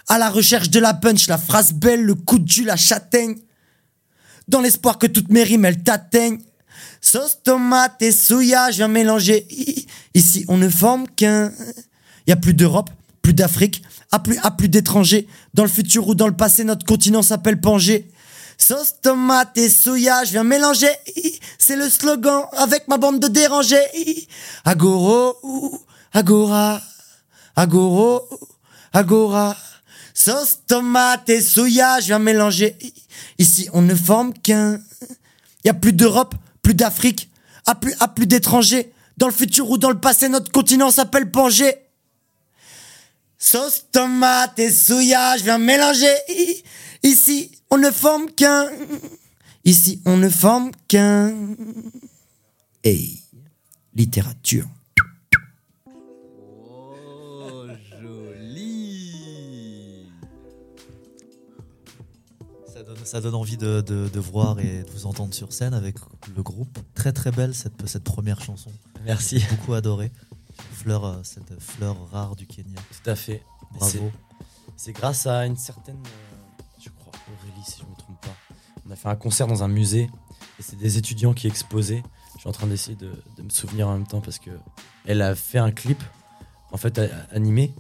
À la recherche de la punch, la phrase belle, le coup de jus, la châtaigne. Dans l'espoir que toutes mes rimes elles t'atteignent. Sauce tomate et souya, je viens mélanger. Ici on ne forme qu'un. Y a plus d'Europe, plus d'Afrique, à plus, à plus d'étrangers. Dans le futur ou dans le passé, notre continent s'appelle Pangée. Sauce tomate et souya, je viens mélanger. C'est le slogan avec ma bande de dérangés. Agoro, agora, agoro, agora. Sauce tomate et souya, je viens mélanger. Ici, on ne forme qu'un. Y a plus d'Europe, plus d'Afrique, à plus, à plus d'étrangers. Dans le futur ou dans le passé, notre continent s'appelle Pangée. Sauce tomate et souya, je viens mélanger. Ici, on ne forme qu'un. Ici, on ne forme qu'un. Hey, littérature. Oh, joli. Ça donne, ça donne envie de, de- de voir et de vous entendre sur scène avec le groupe. Très très belle cette, cette première chanson. Merci. J'ai beaucoup adoré. Fleur, euh, cette fleur rare du Kenya. Tout à fait. Bravo. C'est- grâce à une certaine, euh, je crois, Aurélie, si je ne me trompe pas. On a fait un concert dans un musée et c'est des étudiants qui exposaient. Je suis en train d'essayer de, de me souvenir en même temps parce que elle a fait un clip, en fait, animé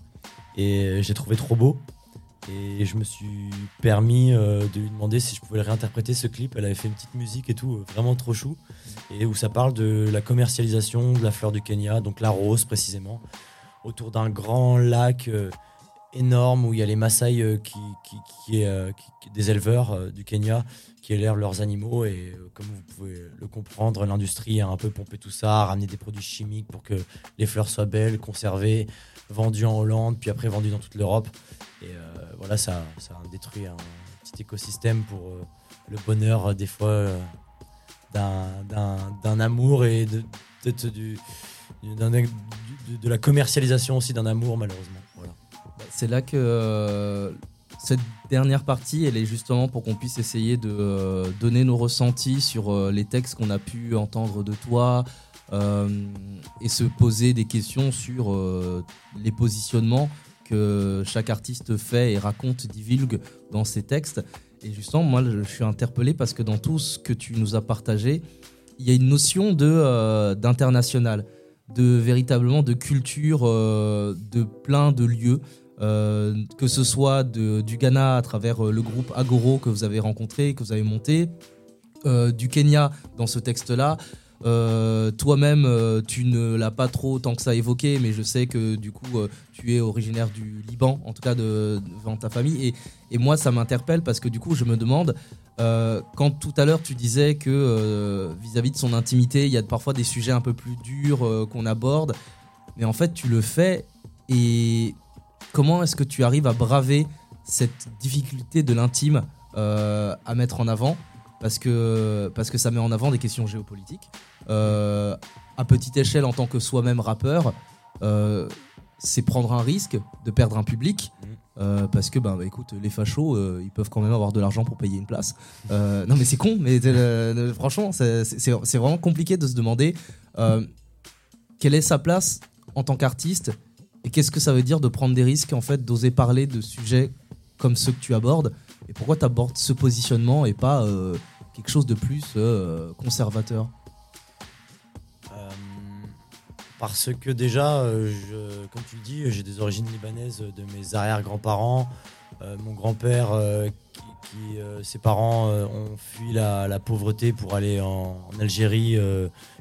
et j'ai trouvé trop beau. Et je me suis permis euh, de lui demander si je pouvais réinterpréter ce clip. Elle avait fait une petite musique et tout, euh, vraiment trop chou. Et où ça parle de la commercialisation de la fleur du Kenya, donc la rose précisément, autour d'un grand lac euh, énorme où il y a les Maasai qui, qui, des éleveurs du Kenya qui élèvent leurs animaux. Et comme vous pouvez le comprendre, l'industrie a un peu pompé tout ça, a ramené des produits chimiques pour que les fleurs soient belles, conservées, vendues en Hollande, puis après vendues dans toute l'Europe. Et euh, voilà, ça, ça détruit un petit écosystème pour euh, le bonheur, euh, des fois, d'un- amour et de, peut-être du, de, la commercialisation aussi d'un amour, malheureusement. Voilà. C'est là que cette dernière partie, elle est justement pour qu'on puisse essayer de donner nos ressentis sur les textes qu'on a pu entendre de toi et se poser des questions sur les positionnements que chaque artiste fait et raconte, divulgue dans ses textes. Et justement, moi, je suis interpellé parce que dans tout ce que tu nous as partagé, il y a une notion de euh, d'international, de véritablement de culture, euh, de plein de lieux. euh, que ce soit du Ghana à travers le groupe Agoro que vous avez rencontré, que vous avez monté, du Kenya dans ce texte-là. Euh, Toi-même, euh, tu ne l'as pas trop tant que ça évoqué, mais je sais que du coup, euh, tu es originaire du Liban, en tout cas de, devant ta famille. Et, moi, ça m'interpelle parce que du coup, je me demande, quand tout à l'heure tu disais que vis-à-vis de son intimité, il y a parfois des sujets un peu plus durs qu'on aborde, mais en fait, tu le fais et comment est-ce que tu arrives à braver cette difficulté de l'intime à mettre en avant parce que, parce que ça met en avant des questions géopolitiques. Euh, à petite échelle, en tant que soi-même rappeur, euh, c'est prendre un risque de perdre un public. euh, parce que, ben, bah, écoute, les fachos, euh, ils peuvent quand même avoir de l'argent pour payer une place. Euh, non, mais c'est con, mais franchement, c'est vraiment compliqué de se demander quelle est sa place en tant qu'artiste et qu'est-ce que ça veut dire de prendre des risques, en fait, d'oser parler de sujets comme ceux que tu abordes et pourquoi tu abordes ce positionnement et pas euh, quelque chose de plus euh, conservateur? Euh, parce que déjà, je- comme tu le dis, j'ai des origines libanaises de mes arrière-grands-parents. Mon grand-père, qui, qui, ses parents ont fui la, la pauvreté pour aller en, en Algérie,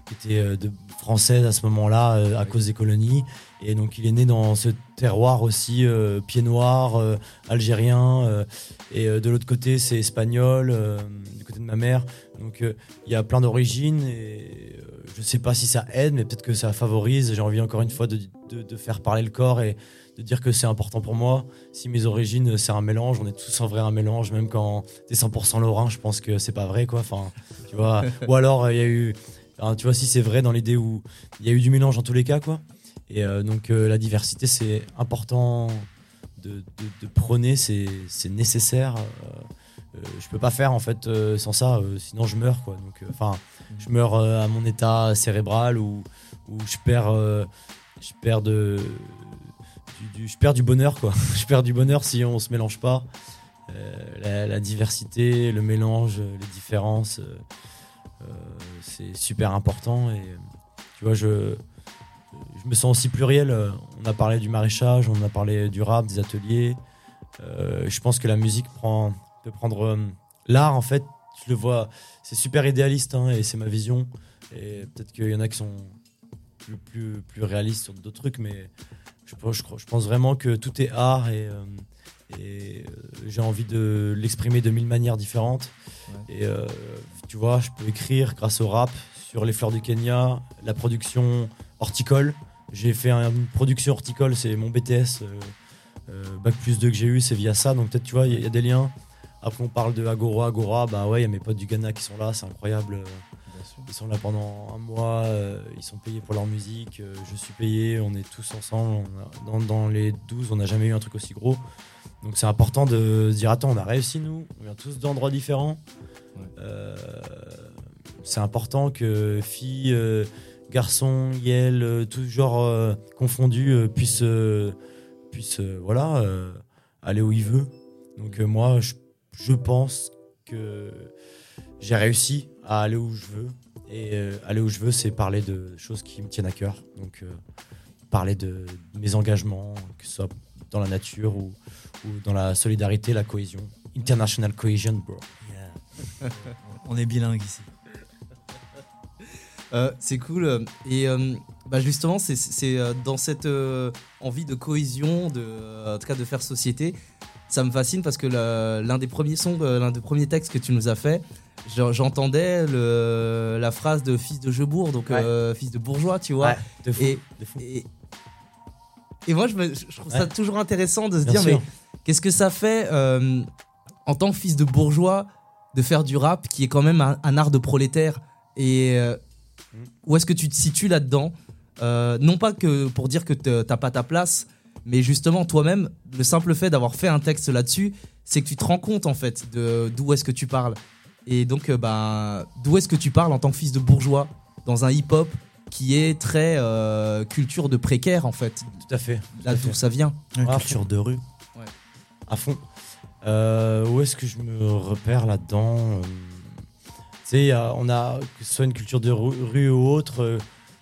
qui était de, française à ce moment-là euh, à cause des colonies. Et donc il est né dans ce terroir aussi euh, pied noir, euh, algérien. Et euh, de l'autre côté, c'est espagnol, euh, du côté de ma mère. Donc euh, il y a plein d'origines et je sais pas si ça aide, mais peut-être que ça favorise. J'ai envie encore une fois de, de- de faire parler le corps et de dire que c'est important pour moi. Si mes origines, c'est un mélange, on est tous en vrai un mélange, même quand t'es 100% lorrain, je pense que c'est pas vrai, quoi. Enfin, tu vois. Ou alors, il y a eu, tu vois, si c'est vrai dans l'idée où il y a eu du mélange en tous les cas, quoi. Et euh, donc, euh, la diversité, c'est important de, de- prôner, c'est nécessaire. Euh, euh, je peux pas faire en fait euh, sans ça, euh, sinon je meurs quoi. Donc, enfin, je meurs à mon état cérébral ou ou je perds, je perds de, du, je perds du bonheur quoi. je perds du bonheur si on se mélange pas. La, la diversité, le mélange, les différences, c'est super important et tu vois je je me sens aussi pluriel. Euh, On a parlé du maraîchage, on a parlé du rap, des ateliers. Euh, je pense que la musique prend, peut prendre euh, l'art en fait. Je le vois, c'est super idéaliste hein, et c'est ma vision. Et peut-être qu'il y en a qui sont plus, plus, plus réalistes sur d'autres trucs, mais je, pense- je, crois- je pense vraiment que tout est art et, euh, et j'ai envie de l'exprimer de mille manières différentes. Et tu vois, je peux écrire grâce au rap sur les fleurs du Kenya, la production horticole. J'ai fait un- une production horticole, c'est mon BTS, euh, euh, Bac plus 2 que j'ai eu, c'est via ça. Donc peut-être, tu vois, il y, a- il y a des liens. Après, on parle de Agora, Agora, bah ouais, il y a mes potes du Ghana qui sont là, c'est incroyable. Ils sont là pendant un mois, euh, ils sont payés pour leur musique, euh, je suis payé, on est tous ensemble. on a- dans, dans les 12, on n'a jamais eu un truc aussi gros. Donc c'est important de se dire attends, on a réussi nous, on vient tous d'endroits différents. Euh, c'est important que filles, garçons, Yel, euh, tout genre euh, confondus euh, puissent, puissent euh, voilà, aller où ils veulent. Donc moi, je, je pense que j'ai réussi à aller où je veux. Et aller où je veux, c'est parler de choses qui me tiennent à cœur. Donc parler de, mes engagements, que ce soit dans la nature ou dans la solidarité, la cohésion. International cohesion, bro. On est bilingue ici. Euh, c'est cool. Et euh, bah justement, c'est- euh, dans cette euh, envie de cohésion, de, en tout cas de faire société, ça me fascine parce que l'un des premiers sons, l'un des premiers textes que tu nous as fait, j'en- j'entendais la phrase de fils de Jebourg, donc Ouais. fils de bourgeois, tu vois. Ouais, de fou, et, de fou. et, et moi, je, me- je trouve ça toujours intéressant de se Bien dire, sûr. mais qu'est-ce que ça fait en tant que fils de bourgeois de faire du rap qui est quand même un, un art de prolétaire et où est-ce que tu te situes là-dedans Euh, Non pas que pour dire que t'as pas ta place, mais justement toi-même, le simple fait d'avoir fait un texte là-dessus, c'est que tu te rends compte en fait de d'où est-ce que tu parles. Et donc, euh, bah, d'où est-ce que tu parles en tant que fils de bourgeois dans un hip-hop qui est très euh, culture de précaire en fait? Tout à fait. Là tout d'où ça vient. Une Ah, culture de rue. À fond. Euh, où est-ce que je me repère là-dedans Euh, sais, a- on a, que ce soit une culture de ru- rue ou autre, euh,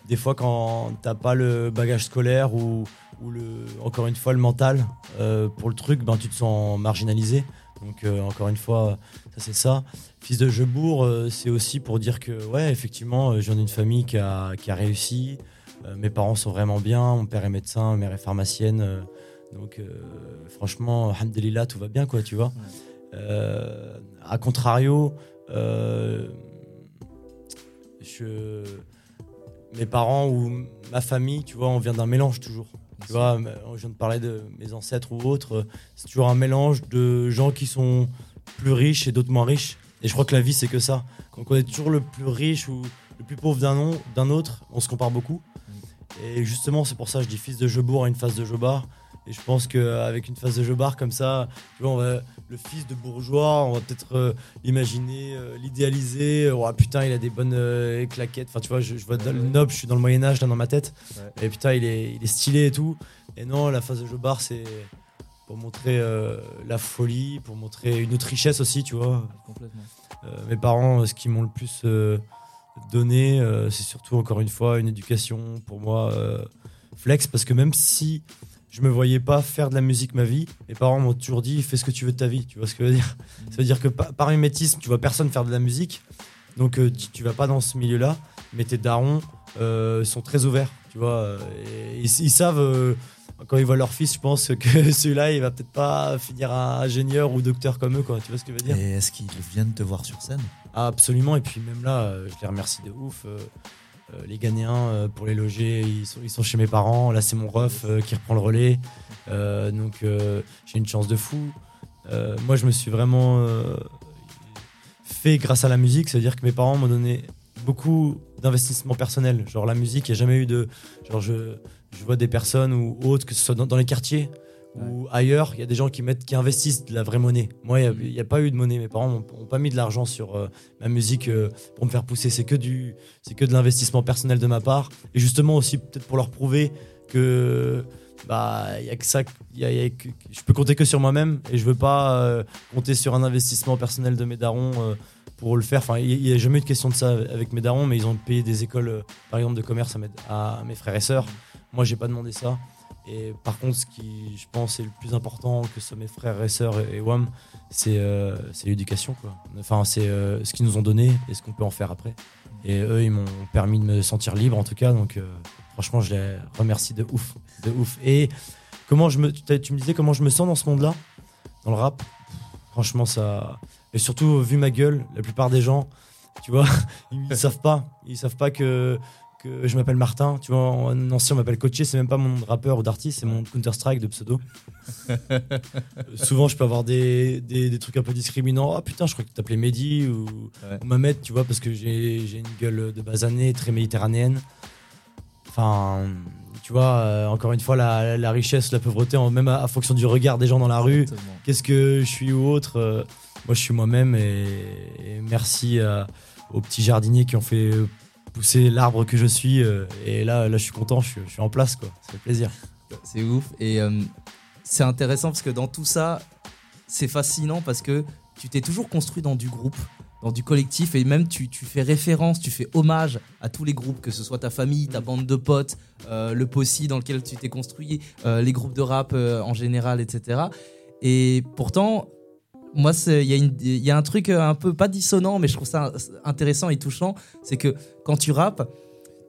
des fois quand t'as pas le bagage scolaire ou, ou le, encore une fois le mental euh, pour le truc, ben, tu te sens marginalisé. Donc euh, encore une fois, ça c'est ça. Fils de Jebourg, euh, c'est aussi pour dire que ouais, effectivement, euh, j'en ai une famille qui a, qui a réussi. Euh, mes parents sont vraiment bien. Mon père est médecin, ma mère est pharmacienne. euh, donc euh, franchement, alhamdoulilah, tout va bien quoi, tu vois. Euh, a contrario, euh, je, mes parents ou ma famille, tu vois, on vient d'un mélange toujours. Tu vois, je viens de parler de mes ancêtres ou autres. C'est toujours un mélange de gens qui sont plus riches et d'autres moins riches. Et je crois que la vie, c'est que ça. Quand on est toujours le plus riche ou le plus pauvre d'un autre, on se compare beaucoup. Et justement, c'est pour ça que je dis fils de Jebourg à une phase de Jobard. Et je pense qu'avec une phase de Jobard comme ça, tu vois, on va- le fils de bourgeois, on va peut-être euh, l'imaginer, euh, l'idéaliser. Oh putain, il a des bonnes euh, claquettes. Enfin, tu vois, je, je vois le noble, je suis dans le Moyen-Âge là dans ma tête. Et putain, il est, il est stylé et tout. Et non, la phase de Jobard, c'est. pour montrer euh, la folie, pour montrer une autre richesse aussi, tu vois. Complètement. Euh, mes parents, euh, ce qu'ils m'ont le plus euh, donné, euh, c'est surtout encore une fois une éducation pour moi euh, flex, parce que même si je me voyais pas faire de la musique ma vie, mes parents m'ont toujours dit fais ce que tu veux de ta vie, tu vois ce que je veux dire? Ça veut dire que pa- par mimétisme, tu vois personne faire de la musique, donc euh, tu, tu vas pas dans ce milieu-là, mais tes darons euh, sont très ouverts, tu vois, euh, et ils, ils savent. euh, quand ils voient leur fils, je pense que celui-là, il va peut-être pas finir un ingénieur ou docteur comme eux, quoi. Tu vois ce que je veux dire? Et est-ce qu'ils viennent te voir sur scène? Ah, Absolument. Et puis même là, je les remercie de ouf. Euh, les Ghanéens, euh, pour les loger, ils sont, ils sont chez mes parents. Là, c'est mon ref euh, qui reprend le relais. Donc, j'ai une chance de fou. Moi, je me suis vraiment fait grâce à la musique. C'est-à-dire que mes parents m'ont donné beaucoup d'investissement personnel. Genre, la musique, il n'y a jamais eu de. Genre, je, je vois des personnes ou autres, que ce soit dans les quartiers ou ailleurs, il y a des gens qui, mettent, qui investissent de la vraie monnaie. Moi, il n'y a, pas eu de monnaie. Mes parents n'ont pas mis de l'argent sur euh, ma musique euh, pour me faire pousser. C'est que, du, c'est que de l'investissement personnel de ma part. Et justement aussi, peut-être pour leur prouver que bah il y a que ça y a- y a que- je peux compter que sur moi-même et je veux pas euh, compter sur un investissement personnel de mes darons euh, pour le faire enfin il n'y a jamais eu de question de ça avec mes darons mais ils ont payé des écoles euh, par exemple de commerce à mes, à mes frères et sœurs moi j'ai pas demandé ça et par contre ce qui je pense est le plus important que ce soit mes frères et sœurs et, WAM c'est euh, l'éducation enfin c'est euh, ce qu'ils nous ont donné et ce qu'on peut en faire après. Et eux ils m'ont permis de me sentir libre en tout cas. Donc euh, franchement je les remercie de ouf de ouf. Et comment je me tu, tu me disais comment je me sens dans ce monde là dans le rap? Franchement ça et surtout vu ma gueule la plupart des gens tu vois ils, ils savent pas. Ils savent pas que que je m'appelle Martin tu vois en ancien on m'appelle Coaché c'est même pas mon nom de rappeur ou d'artiste c'est mon Counter Strike de pseudo Euh, souvent je peux avoir des, des, des trucs un peu discriminants. Ah putain, je crois que tu t'appelais Mehdi ou, ou Mamet, tu vois, parce que j'ai une gueule de basanée très méditerranéenne. Enfin, tu vois, euh, encore une fois, la, la richesse, la pauvreté, même à, à fonction du regard des gens dans la rue, qu'est-ce que je suis ou autre. euh, moi, je suis moi-même et, et merci à- aux petits jardiniers qui ont fait pousser l'arbre que je suis. euh, et là, là, je suis content, je suis, en place, quoi. Ça fait plaisir. C'est ouf. Et euh, c'est intéressant parce que dans tout ça, c'est fascinant parce que tu t'es toujours construit dans du groupe, dans du collectif, et même tu, tu fais référence, tu fais hommage à tous les groupes, que ce soit ta famille, ta bande de potes, euh, le possi dans lequel tu t'es construit, les groupes de rap en général, etc. Et pourtant, moi, il y, a une- il y a un truc euh, un peu pas dissonant, mais je trouve ça intéressant et touchant, c'est que quand tu rappes,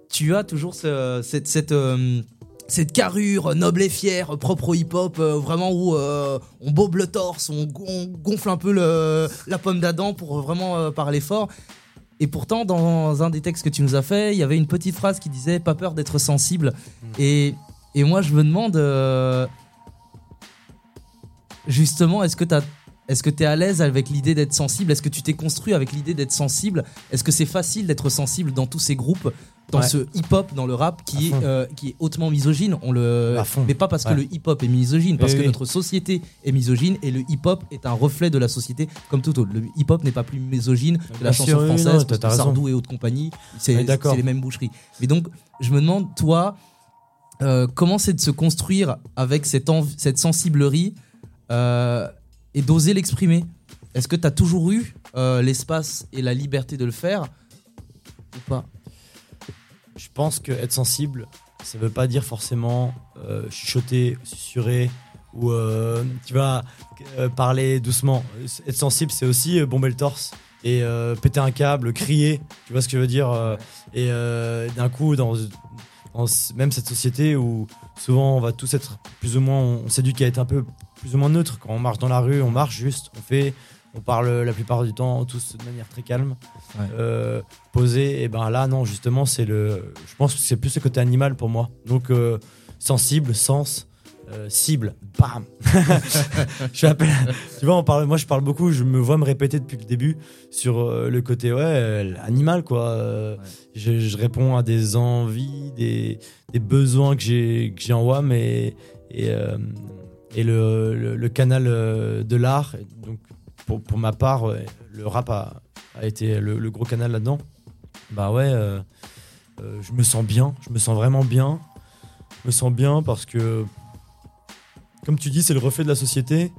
tu as toujours ce- cette, cette, euh, cette carrure noble et fière, propre au hip-hop, euh, vraiment où euh, on bobe le torse, on, on gonfle un peu le- la pomme d'Adam pour vraiment euh, parler fort. Et pourtant, dans un des textes que tu nous as fait, il y avait une petite phrase qui disait Pas peur d'être sensible. Et, et moi, je me demande, justement, est-ce que tu Est-ce que tu es à l'aise avec l'idée d'être sensible? Est-ce que tu t'es construit avec l'idée d'être sensible? Est-ce que c'est facile d'être sensible dans tous ces groupes dans Ouais. ce hip-hop, dans le rap qui, est, euh, qui est hautement misogyne? On le... Mais pas parce que le hip-hop est misogyne, parce Oui, que oui. notre société est misogyne et le hip-hop est un reflet de la société comme tout autre. Le hip-hop n'est pas plus misogyne que la chanson sûr, oui, française, non, parce t'as- que. Sardou et autres compagnies, c'est les mêmes boucheries. Mais donc, je me demande, toi, euh, comment c'est de se construire avec cette, cette sensiblerie euh, et d'oser l'exprimer Est-ce que tu as toujours eu euh, l'espace et la liberté de le faire ou pas? Je pense que être sensible, ça veut pas dire forcément euh, chuchoter, susurrer ou euh, tu vas parler doucement. Être sensible, c'est aussi bomber le torse et péter un câble, crier. Tu vois ce que je veux dire Et d'un coup, dans, dans même cette société où souvent on va tous être plus ou moins, on, on s'éduque à être un peu plus ou moins neutre. Quand on marche dans la rue, on marche juste, on fait, on parle la plupart du temps tous de manière très calme, euh, posée. Et ben là, non, justement, c'est le, je pense que c'est plus le côté animal pour moi. Donc euh, sensible, sens. euh, cible, bam. je appelle, tu vois, on parle, moi je parle beaucoup, je me vois me répéter depuis le début sur euh, le côté ouais euh, animal quoi. Euh, je, je réponds à des envies, des, des besoins que j'ai que j'ai en WAM et et, euh, et le, le, canal euh, de l'art. Donc pour, pour ma part, ouais, le rap a, a été le, gros canal là-dedans. Bah ouais, euh, euh, je me sens bien, je me sens vraiment bien. Je me sens bien parce que comme tu dis, c'est le reflet de la société.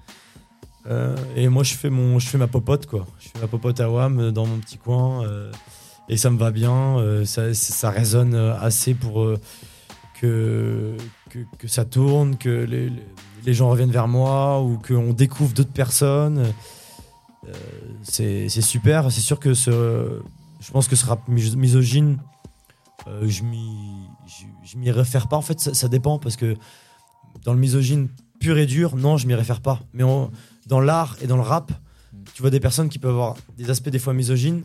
Euh, et moi, je fais, mon, je fais ma popote, quoi. Je fais ma popote à WAM euh, dans mon petit coin. euh, et ça me va bien. euh, ça, ça résonne euh, assez pour euh, que, que, que ça tourne, que les- les gens reviennent vers moi ou qu'on découvre d'autres personnes. Euh, c'est super. C'est sûr que ce, je pense que ce rap mis- misogyne, euh, je m'y réfère pas. En fait, ça, ça dépend parce que dans le misogyne pur et dur, non, je m'y réfère pas. Mais on- dans l'art et dans le rap, tu vois des personnes qui peuvent avoir des aspects des fois misogynes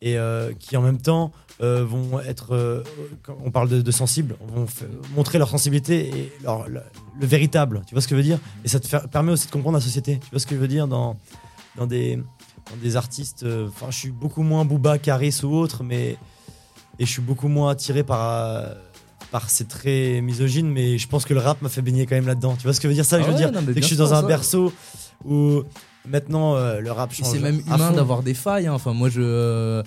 et euh, qui en même temps euh, vont être, euh, quand on parle de, de sensibles, vont montrer leur sensibilité et leur, le, le véritable. Tu vois ce que je veux dire? Et ça te fait- permet aussi de comprendre la société. Tu vois ce que je veux dire dans, dans, des, dans des artistes. euh, Enfin, je suis beaucoup moins Booba, Caris ou autre, mais et je suis beaucoup moins attiré par par ces traits misogynes, mais je pense que le rap m'a fait baigner quand même là-dedans. Tu vois ce que je veux dire? Ça Ah Je veux ouais, dire, non, c'est que je suis sûr, dans un ça. berceau où maintenant euh, le rap change. C'est même humain d'avoir des failles. hein. Enfin, moi, je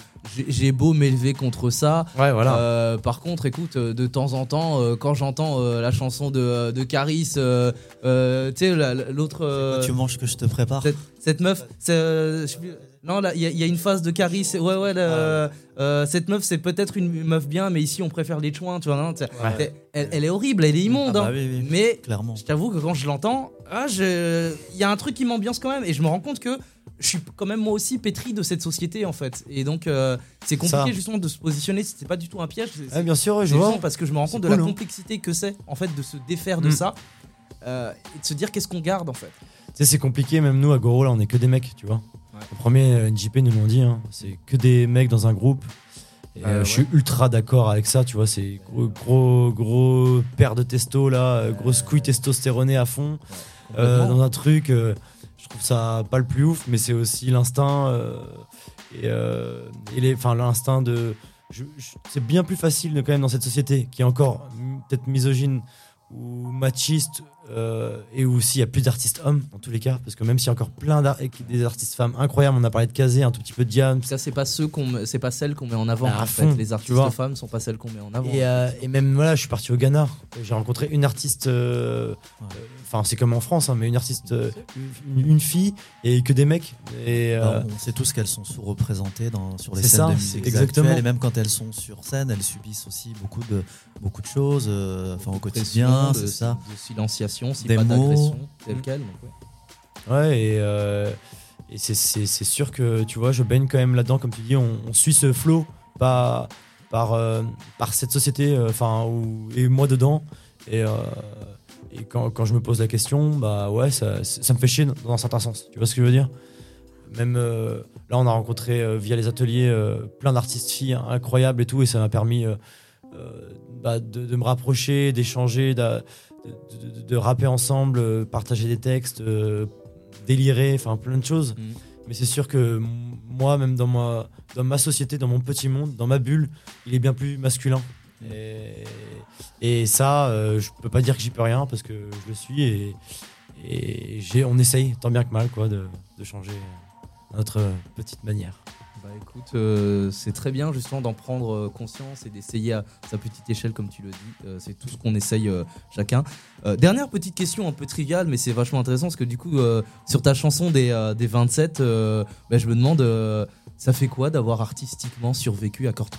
j'ai- beau m'élever contre ça. Ouais, voilà. Euh, par contre, écoute, euh, de temps en temps, euh, quand j'entends la chanson de, de Caris, tu sais, la- la- l'autre. Tu manges que je te prépare. cette, cette meuf, je non, là, il y, a- il y a une phase de Caris. Ouais, ouais, là, euh, cette meuf, c'est peut-être une meuf bien, mais ici, on préfère les chouins, tu vois. Ouais. elle, elle est horrible, elle est immonde. Ah bah hein. oui, oui, mais clairement. je t'avoue que quand je l'entends, ah, je- il y a un truc qui m'ambiance quand même, et je me rends compte que je suis quand même moi aussi pétri de cette société en fait. Et donc, euh, c'est compliqué Ça. justement de se positionner. C'était pas du tout un piège. c'est- Ouais, bien sûr, je c'est vois. parce que je me rends C'est compte de la hein. complexité que c'est en fait de se défaire de Mm. ça euh, et de se dire qu'est-ce qu'on garde en fait. Tu sais, c'est compliqué, même nous à Goro, là, on est que des mecs, tu vois. Le premier euh, NJP nous l'ont dit, hein, c'est que des mecs dans un groupe. Et, Euh, Je suis ultra d'accord avec ça, tu vois. C'est gros, gros, gros paire de testo, là, euh, grosse couille testostéronée à fond, euh, dans un truc. euh, je trouve ça pas le plus ouf, mais c'est aussi l'instinct. et et les- enfin, l'instinct de. c'est bien plus facile, de, quand même, dans cette société qui est encore mm, peut-être misogyne ou machiste euh, et où aussi il y a plus d'artistes hommes dans tous les cas parce que même s'il y a encore plein d'ar- des artistes femmes incroyables on a parlé de Kazé un tout petit peu de Diane Ça c'est pas ceux qu'on, met- c'est pas celles qu'on met en avant. Bah, à en fond, fait. Les artistes femmes sont pas celles qu'on met en avant. et, euh, et même voilà je suis parti au Ghana j'ai rencontré une artiste euh, euh, enfin c'est comme en France hein, mais une artiste euh, une, une fille et que des mecs et euh, on sait tous qu'elles sont sous-représentées dans- sur les C'est scènes ça, de c'est musique exactement. actuelles, et même quand elles sont sur scène, elles subissent aussi beaucoup de beaucoup de choses, euh, enfin au Pression, de, c'est ça. de silenciation, si Des pas mots. d'agression, tel quel. donc ouais. Ouais, et, euh, et c'est- c'est c'est sûr que, tu vois, je baigne quand même là-dedans, comme tu dis, on, on suit ce flow par, par, euh, par cette société, euh, enfin, et moi dedans. Et, euh, et quand, quand je me pose la question, bah ouais, ça, ça me fait chier dans un certain sens. Tu vois ce que je veux dire? Même euh, là, on a rencontré euh, via les ateliers euh, plein d'artistes filles incroyables et tout, et ça m'a permis bah, de, de me rapprocher, d'échanger, de, de- de rapper ensemble, euh, partager des textes, euh, délirer, enfin plein de choses. Mais c'est sûr que moi, même dans ma, dans ma société, dans mon petit monde, dans ma bulle, il est bien plus masculin. Et, et ça, euh, je peux pas dire que j'y peux rien parce que je le suis et, et j'ai, on essaye tant bien que mal quoi, de, de changer notre petite manière. Bah écoute, euh, c'est très bien justement d'en prendre euh, conscience et d'essayer à sa petite échelle comme tu le dis. Euh, c'est tout ce qu'on essaye chacun. Dernière petite question un peu triviale mais c'est vachement intéressant parce que du coup sur ta chanson des, des 27, euh, bah, je me demande ça fait quoi d'avoir artistiquement survécu à Kurt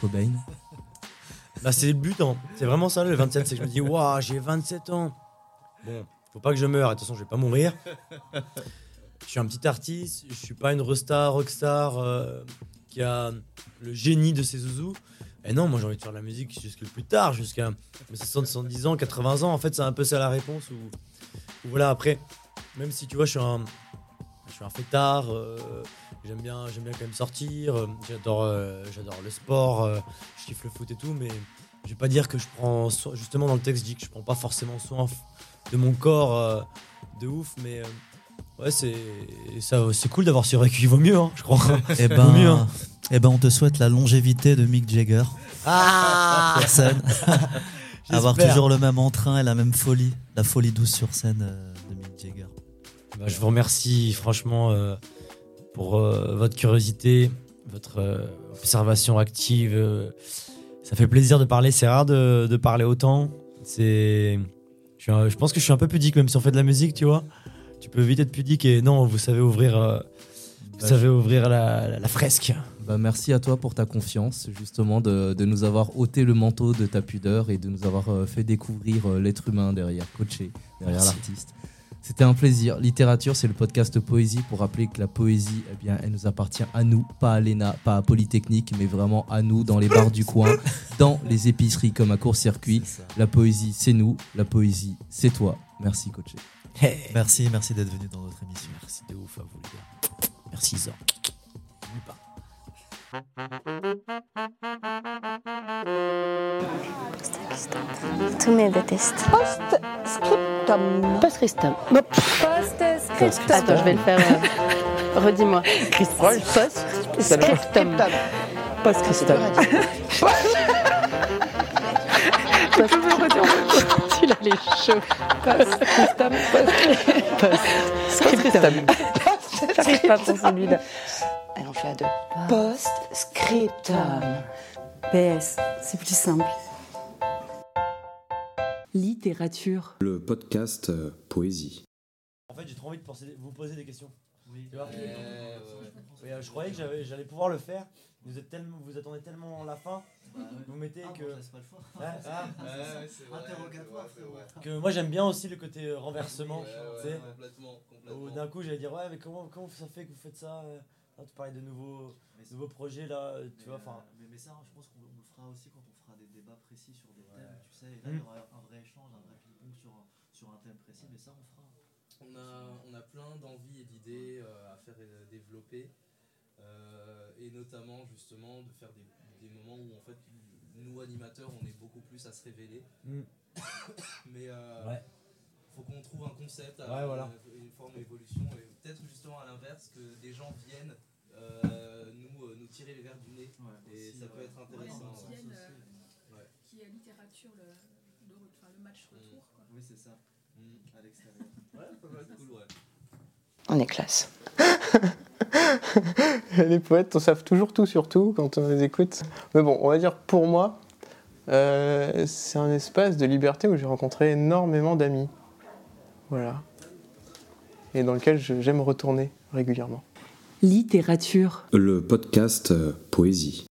Bah, c'est le but, hein. c'est vraiment ça le 27, c'est que je me dis, waouh, j'ai 27 ans. Bon, faut pas que je meure, attention, je vais pas mourir. Je suis un petit artiste, je suis pas une resta, rockstar le génie de ses zouzous. Et non, moi j'ai envie de faire de la musique jusqu'à le plus tard, jusqu'à mes 60, 70 ans, 80 ans. En fait, c'est un peu ça la réponse. Où voilà, après, même si tu vois, je suis un, je suis un fêtard, euh, j'aime bien, j'aime bien quand même sortir, euh, j'adore, euh, j'adore le sport, je kiffe le foot et tout, mais je vais pas dire que je prends justement dans le texte, je dis que je prends pas forcément soin de mon corps de ouf, mais ouais, c'est ça, c'est cool d'avoir survécu, il vaut mieux, hein, je crois. Et Vaut mieux, hein. ben, eh ben, on te souhaite la longévité de Mick Jagger. Ah sur scène. Avoir toujours le même entrain et la même folie, la folie douce sur scène euh, de Mick Jagger. Bah, je vous remercie franchement euh, pour euh, votre curiosité, votre euh, observation active. ça fait plaisir de parler. C'est rare de, de parler autant. C'est Je, suis un- je pense que je suis un peu pudique, même si on fait de la musique, tu vois. Tu peux vite être pudique et non, vous savez ouvrir, euh, vous Bah, savez ouvrir la, la- la fresque. Bah, merci à toi pour ta confiance, justement, de, de nous avoir ôté le manteau de ta pudeur et de nous avoir euh, fait découvrir euh, l'être humain derrière Coaché, derrière l'artiste. C'était un plaisir. Littérature, c'est le podcast Poésie pour rappeler que la poésie, eh bien, elle nous appartient à nous, pas à l'ENA, pas à Polytechnique, mais vraiment à nous, dans les bars du coin, dans les épiceries comme à court-circuit. La poésie, c'est nous. La poésie, c'est toi. Merci, Coaché. Merci, merci d'être venu dans notre émission. Merci de ouf à vous, les gars. Merci, Zor. N'oublie pas. Tous mes détestent. Post-scriptum. Post-scriptum. Post-scriptum. Attends, je vais le faire. euh, Redis-moi. Post-scriptum. Post-scriptum. Il a les. Post-scriptum. Post-scriptum. J'arrive pas pour celui-là. Allez, on fait à deux. Post-scriptum. PS, c'est plus simple. Littérature. Le podcast euh, Poésie. En fait, j'ai trop envie de penser- vous poser des questions. Tu vois euh, je croyais que j'allais pouvoir le faire. Vous, êtes tellement, vous attendez tellement la fin. Vous mettez que. Ouais, ah. que moi j'aime bien aussi le côté euh, renversement. tu sais. Où d'un coup j'allais dire ouais mais comment, comment ça fait que vous faites ça euh, là, Tu parlais de nouveaux, nouveaux projets là, euh, tu vois. enfin mais, mais ça, je pense qu'on le fera aussi quand on fera des débats précis sur des thèmes, tu sais. Et là, Mm. il y aura un vrai échange, un vrai ping-pong sur, un- sur un thème précis, mais ça, on fera. On a, on a plein d'envies et d'idées euh, à faire euh, développer. Euh, et notamment justement de faire des, des moments où en fait nous animateurs on est beaucoup plus à se révéler. Mm. Mais euh, Ouais. faut qu'on trouve un concept, Ouais, voilà. une, une forme d'évolution et peut-être justement à l'inverse que des gens viennent euh, nous, euh, nous tirer les verres du nez et ça peut être intéressant. ouais. Ouais. qui est littérature, le, le, enfin, le match retour. Quoi. Oui, c'est ça. Mm. À l'extérieur. Ouais, ça va être cool, ouais. On est classe. les poètes, on savent toujours tout sur tout quand on les écoute. Mais bon, on va dire pour moi, euh, c'est un espace de liberté où j'ai rencontré énormément d'amis. Voilà. Et dans lequel j'aime retourner régulièrement. Littérature. Le podcast euh, Poésie.